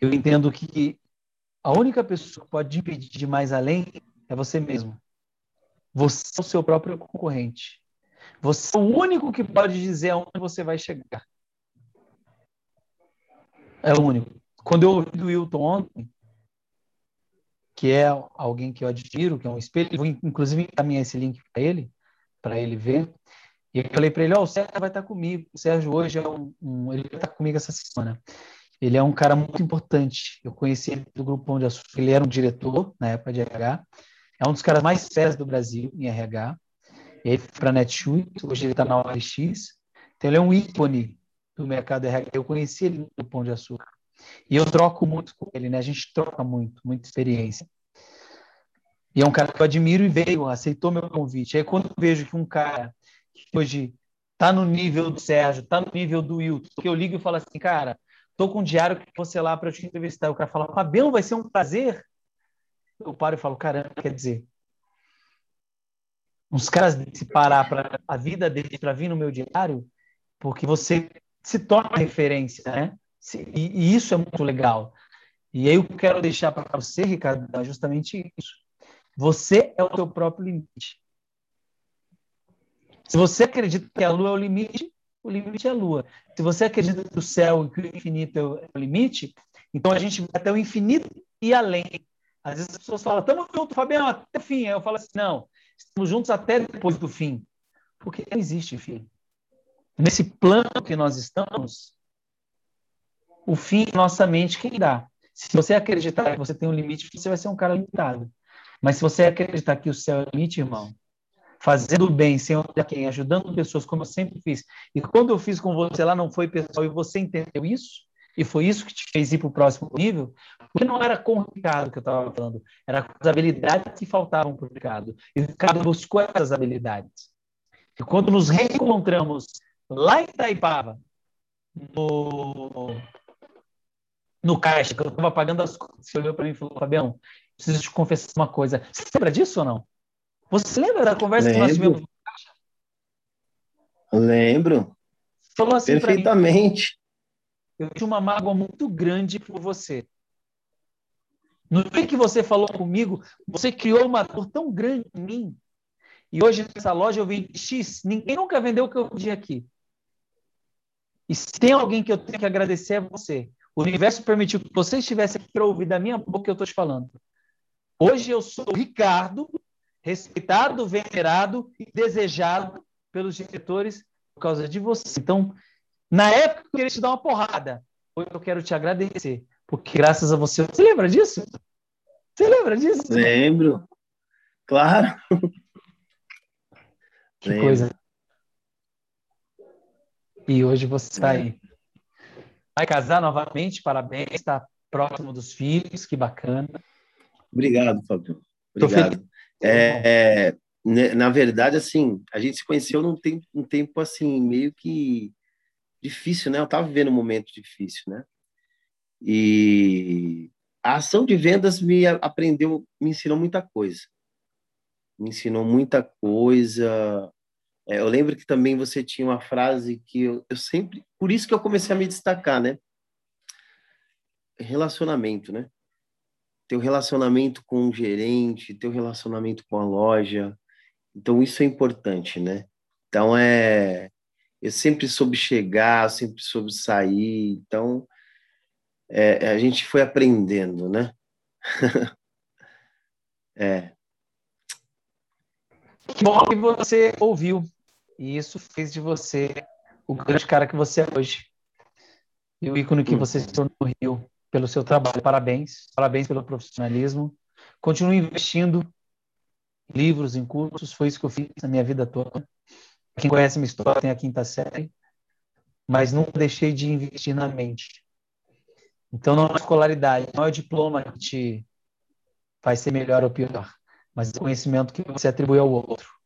eu entendo que a única pessoa que pode impedir de mais além é você mesmo. Você é o seu próprio concorrente. Você é o único que pode dizer aonde você vai chegar. É o único. Quando eu ouvi do Wilton ontem, que é alguém que eu admiro, que é um espelho, vou inclusive encaminhar esse link para ele, para ele ver. E eu falei para ele, ó, oh, o Sérgio vai estar comigo. O Sérgio hoje é um, um ele vai estar comigo essa semana. Ele é um cara muito importante. Eu conheci ele do grupo onde ele era um diretor na época de RH. É um dos caras mais sérios do Brasil em RH. Ele foi para a Netshoes, hoje ele está na OLX. Então ele é um ícone do mercado RH. Eu conheci ele no Pão de Açúcar. E eu troco muito com ele, né? A gente troca muito, muita experiência. E é um cara que eu admiro e veio, aceitou meu convite. Aí quando eu vejo que um cara que hoje está no nível do Sérgio, está no nível do Wilton, que eu ligo e falo assim, cara, tô com um diário que você lá para eu te entrevistar. O cara fala, Fabião, vai ser um prazer. Eu paro e falo, caramba, quer dizer, uns caras se parar para a vida deles para vir no meu diário, porque você se torna referência, né? E, e, isso é muito legal. E aí eu quero deixar para você, Ricardo, é justamente isso. Você é o seu próprio limite. Se você acredita que a lua é o limite, o limite é a lua. Se você acredita que o céu e que o infinito é o limite, então a gente vai até o infinito e além. Às vezes as pessoas falam, estamos juntos, Fabiano, até o fim. Aí eu falo assim, não, estamos juntos até depois do fim. Porque não existe fim. Nesse plano que nós estamos, o fim nossa mente quem dá. Se você acreditar que você tem um limite, você vai ser um cara limitado. Mas se você acreditar que o céu é limite, irmão, fazendo bem, sem olhar quem, ajudando pessoas, como eu sempre fiz. E quando eu fiz com você lá, não foi pessoal, e você entendeu isso, e foi isso que te fez ir para o próximo nível, porque não era com o Ricardo que eu estava falando, era com as habilidades que faltavam para o Ricardo. E o Ricardo buscou essas habilidades. E quando nos reencontramos lá em Itaipava, no, no caixa, que eu estava pagando as contas, você olhou para mim e falou, Fabião, preciso te confessar uma coisa. Você lembra disso ou não? Você lembra da conversa Lembro. que nós tivemos no caixa? Lembro. Falou assim Perfeitamente. Mim, eu tinha uma mágoa muito grande por você. No dia que você falou comigo, você criou uma dor tão grande em mim. E hoje nessa loja eu vendi X. Ninguém nunca vendeu o que eu vendi aqui. E se tem alguém que eu tenho que agradecer é você. O universo permitiu que você estivesse aqui para ouvir da minha boca que eu estou te falando. Hoje eu sou o Ricardo, respeitado, venerado e desejado pelos diretores por causa de você. Então, na época eu queria te dar uma porrada. Hoje eu quero te agradecer, porque graças a você. Você lembra disso? Você lembra disso? Lembro. Claro. Que Lembro. coisa. E hoje você está aí. Vai casar novamente, parabéns, está próximo dos filhos, que bacana. Obrigado, Fábio. Obrigado. É, é, na verdade, assim, a gente se conheceu num tempo, um tempo assim, meio que difícil, né? Eu estava vivendo um momento difícil, né? E a ação de vendas me aprendeu, me ensinou muita coisa. Me ensinou muita coisa. É, eu lembro que também você tinha uma frase que eu, eu sempre, por isso que eu comecei a me destacar, né? Relacionamento, né? teu relacionamento com o gerente, teu relacionamento com a loja. Então, isso é importante, né? Então, é. Eu sempre soube chegar, sempre soube sair. Então, é, a gente foi aprendendo, né? é. Que bom que você ouviu. E isso fez de você o grande cara que você é hoje. E o ícone que você se tornou no Rio pelo seu trabalho. Parabéns, parabéns pelo profissionalismo. Continue investindo em livros, em cursos. Foi isso que eu fiz na minha vida toda. Quem conhece minha história tem a quinta série, mas nunca deixei de investir na mente. Então não é escolaridade, não é o diploma que te faz ser melhor ou pior, mas o conhecimento que você atribui ao outro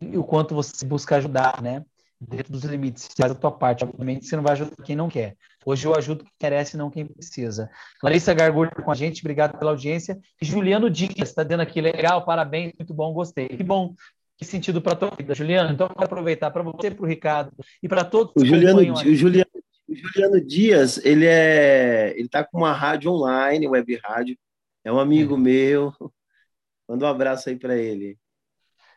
e o quanto você busca ajudar, né? dentro dos limites. Você faz a tua parte. Obviamente, você não vai ajudar quem não quer. Hoje eu ajudo quem merece, não quem precisa. Larissa Gargulho com a gente, obrigado pela audiência. E Juliano Dias está dizendo aqui, legal, parabéns, muito bom, gostei. Que bom, que sentido para a tua vida, Juliano. Então, quero aproveitar para você, para o Ricardo e para todos o Juliano, o Juliano, o Juliano Dias, ele é, ele está com uma rádio online, web rádio. É um amigo é. meu. Manda um abraço aí para ele.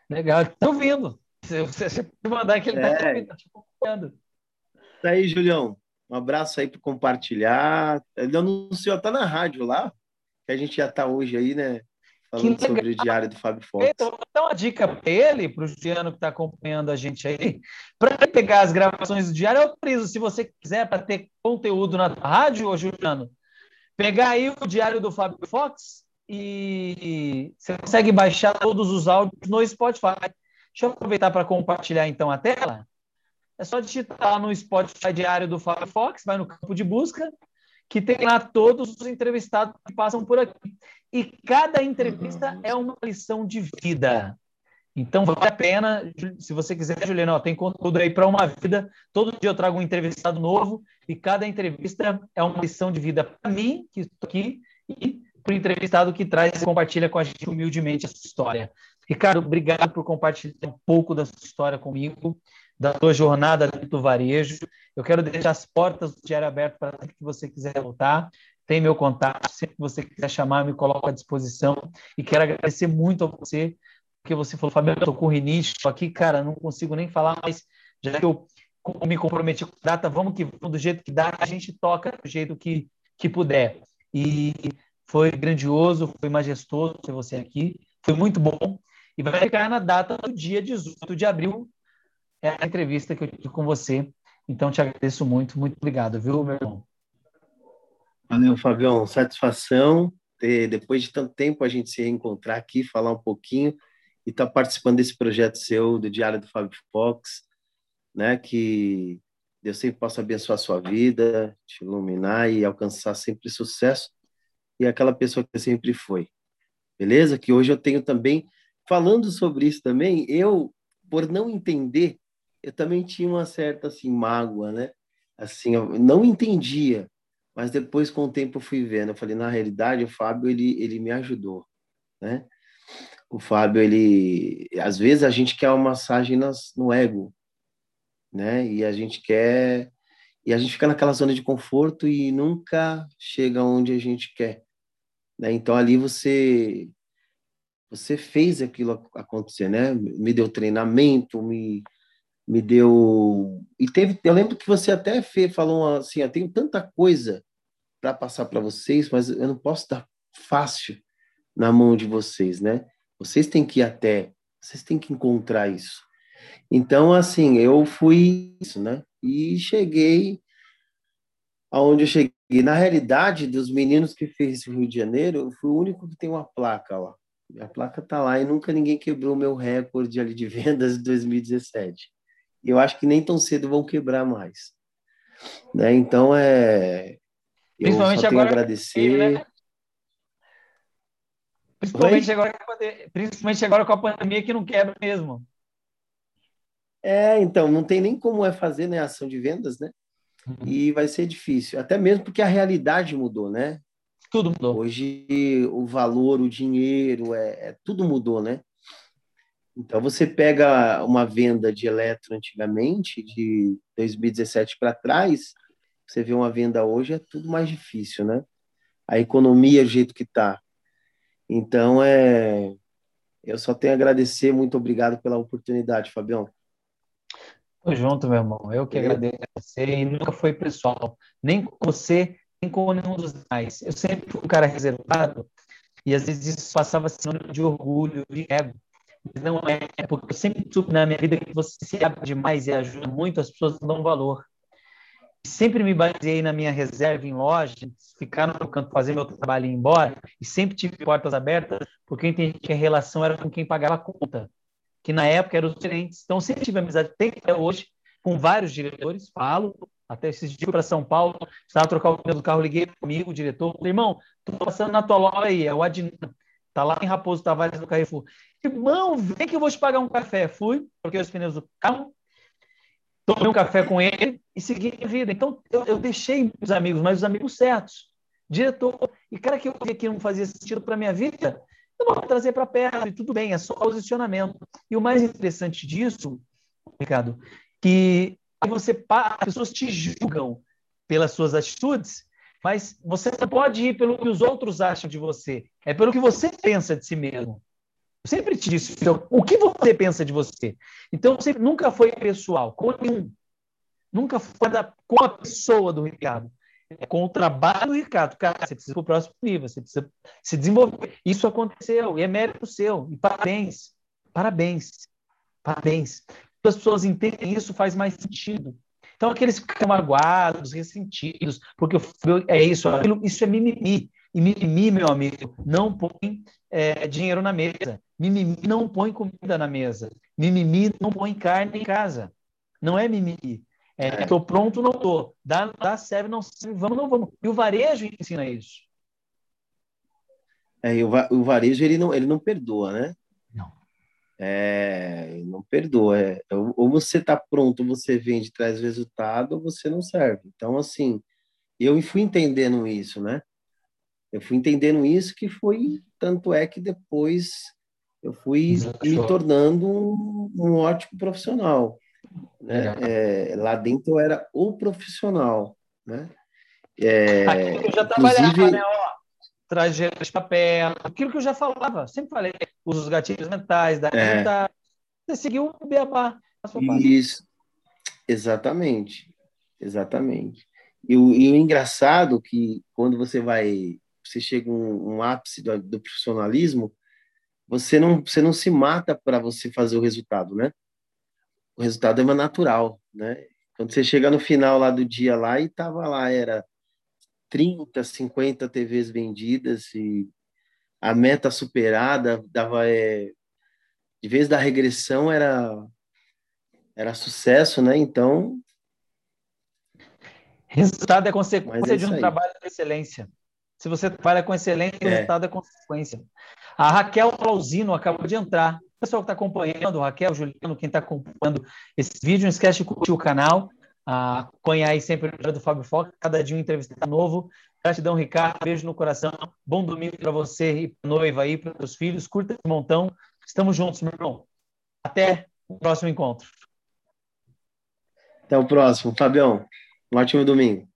Legal, estão ouvindo. Você, você mandar que ele está é. tá te acompanhando. Tá aí, Julião. Um abraço aí para compartilhar. Ele anunciou, tá na rádio lá, que a gente já está hoje aí, né? Falando sobre o diário do Fábio Fox. Então, vou dar uma dica para ele, para o Juliano que está acompanhando a gente aí, para pegar as gravações do diário. Eu autorizo, se você quiser, para ter conteúdo na rádio, ô Juliano, pegar aí o diário do Fábio Fox e você consegue baixar todos os áudios no Spotify. Deixa eu aproveitar para compartilhar então a tela. É só digitar no Spotify Diário do Firefox, vai no campo de busca, que tem lá todos os entrevistados que passam por aqui. E cada entrevista é uma lição de vida. Então, vale a pena, se você quiser, Juliano, ó, tem conteúdo aí para uma vida. Todo dia eu trago um entrevistado novo e cada entrevista é uma lição de vida para mim, que estou aqui, e para entrevistado que traz e compartilha com a gente humildemente essa história. Ricardo, obrigado por compartilhar um pouco da sua história comigo, da sua jornada do varejo. Eu quero deixar as portas do Diário Aberto para que você quiser voltar. tem meu contato, sempre que você quiser chamar, me coloco à disposição. E quero agradecer muito a você, porque você falou, Fabio, eu estou com rinite, estou aqui, cara, não consigo nem falar, mas já que eu me comprometi com a data, vamos que vamos do jeito que dá, a gente toca do jeito que, que puder. E foi grandioso, foi majestoso ter você aqui, foi muito bom. E vai ficar na data do dia 18 de abril, é a entrevista que eu tive com você. Então, te agradeço muito, muito obrigado, viu, meu irmão? Valeu, Fabião. Satisfação ter, depois de tanto tempo, a gente se reencontrar aqui, falar um pouquinho e estar tá participando desse projeto seu, do Diário do Fábio Fox, né? Que Deus sempre possa abençoar a sua vida, te iluminar e alcançar sempre sucesso e aquela pessoa que sempre foi. Beleza? Que hoje eu tenho também, falando sobre isso também, eu, por não entender, eu também tinha uma certa, assim, mágoa, né? Assim, eu não entendia mas depois, com o tempo, eu fui vendo. Eu falei, na realidade, o Fábio, ele, ele me ajudou, né? O Fábio, ele... Às vezes, a gente quer uma massagem nas, no ego, né? E a gente quer... E a gente fica naquela zona de conforto e nunca chega onde a gente quer. Né? Então, ali você... Você fez aquilo acontecer, né? Me deu treinamento, me me deu e teve eu lembro que você até fez, falou assim eu tenho tanta coisa para passar para vocês, mas eu não posso dar fácil na mão de vocês, né? Vocês têm que ir até, vocês têm que encontrar isso. Então, assim, eu fui isso, né? E cheguei aonde eu cheguei. Na realidade, dos meninos que fez o Rio de Janeiro, eu fui o único que tem uma placa lá. A placa tá lá e nunca ninguém quebrou o meu recorde ali de vendas de 2017. E eu acho que nem tão cedo vão quebrar mais. Né? Então, é, Principalmente agora. agradecer. Né? Principalmente agora, principalmente agora com a pandemia que não quebra mesmo. É, então, não tem nem como é fazer né, ação de vendas, né? Uhum. E vai ser difícil, até mesmo porque a realidade mudou, né? Tudo mudou. Hoje o valor, o dinheiro, é, é tudo mudou, né? Então você pega uma venda de eletro antigamente, de 2017 para trás, você vê uma venda hoje, é tudo mais difícil, né? A economia do jeito que está. Então, é... eu só tenho a agradecer. Muito obrigado pela oportunidade, Fabião. Tô junto, meu irmão. Eu que agradeço a você. E nunca foi pessoal. Nem com você, nem com nenhum dos demais. Eu sempre fui um cara reservado e às vezes isso passava sinônimo de orgulho, de ego. Mas não é, é porque eu sempre soube na minha vida que você se abre demais e ajuda muito, as pessoas dão valor sempre me baseei na minha reserva em loja, ficar no canto, fazer meu trabalho e ir embora, e sempre tive portas abertas, porque eu entendi que a relação era com quem pagava a conta, que na época eram os gerentes. Então, sempre tive amizade, tem até hoje, com vários diretores, falo, até esses dias para São Paulo, estava a trocar o pneu do carro, liguei comigo, o diretor, falei, irmão, estou passando na tua loja aí, é o Adnan, tá lá em Raposo Tavares, do Carrefour. Irmão, vem que eu vou te pagar um café. Fui, troquei os pneus do carro, tomei um café com ele e segui a vida. Então, eu, eu deixei os amigos, mas os amigos certos. Diretor, e cara que eu via que não fazia sentido para minha vida, eu vou trazer para perto, e tudo bem, é só posicionamento. E o mais interessante disso, Ricardo, que você as pessoas te julgam pelas suas atitudes, mas você não pode ir pelo que os outros acham de você, é pelo que você pensa de si mesmo. Eu sempre te disse, então, o que você pensa de você? Então, sempre, nunca foi pessoal, com nenhum. Nunca foi da, com a pessoa do Ricardo. É com o trabalho do Ricardo. Cara, você precisa para o próximo nível, você precisa se desenvolver. Isso aconteceu, e é mérito seu. E parabéns. Parabéns. Parabéns. As pessoas entendem isso, faz mais sentido. Então, aqueles que ficam magoados, ressentidos, porque é isso, aquilo, isso é mimimi. E mimimi, meu amigo, não põe é, dinheiro na mesa. Mimimi não põe comida na mesa. Mimimi não põe carne em casa. Não é mimimi. É, estou pronto, não estou. Dá, dá, serve, não serve, vamos, não vamos. E o varejo ensina isso. É, o, varejo, ele não, ele não perdoa, né? Não. É, não perdoa. É, ou você está pronto, você vende, traz resultado, ou você não serve. Então, assim, eu fui entendendo isso, né? Eu fui entendendo isso que foi, tanto é que depois eu fui me tornando um, um ótimo profissional. Né? É, lá dentro eu era o profissional, né? É, Aquilo que eu já trabalhava, inclusive... né? Ó, trajeto de papel, aquilo que eu já falava, sempre falei, usa os gatilhos mentais, da é. você seguiu o beabá. Isso, exatamente, exatamente. E o, e o engraçado que quando você vai, você chega um, um ápice do, do profissionalismo, você não, você não se mata para você fazer o resultado, né? O resultado é natural, né? Quando você chega no final lá do dia lá e tava lá, era 30, 50 TVs vendidas e a meta superada, dava é, de vez da regressão era era sucesso, né? Então resultado é consequência é de um aí. trabalho de excelência. Se você trabalha com excelência, o é. resultado é consequência. A Raquel Clausino acabou de entrar. Pessoal que está acompanhando, Raquel, Juliano, quem está acompanhando esse vídeo, não esquece de curtir o canal. Acompanhar aí sempre o do Fábio Foca, cada dia um entrevista novo. Gratidão, Ricardo. Beijo no coração. Bom domingo para você e para noiva aí, para os filhos. Curta esse montão. Estamos juntos, meu irmão. Até o próximo encontro. Até o próximo, Fabião. Um ótimo domingo.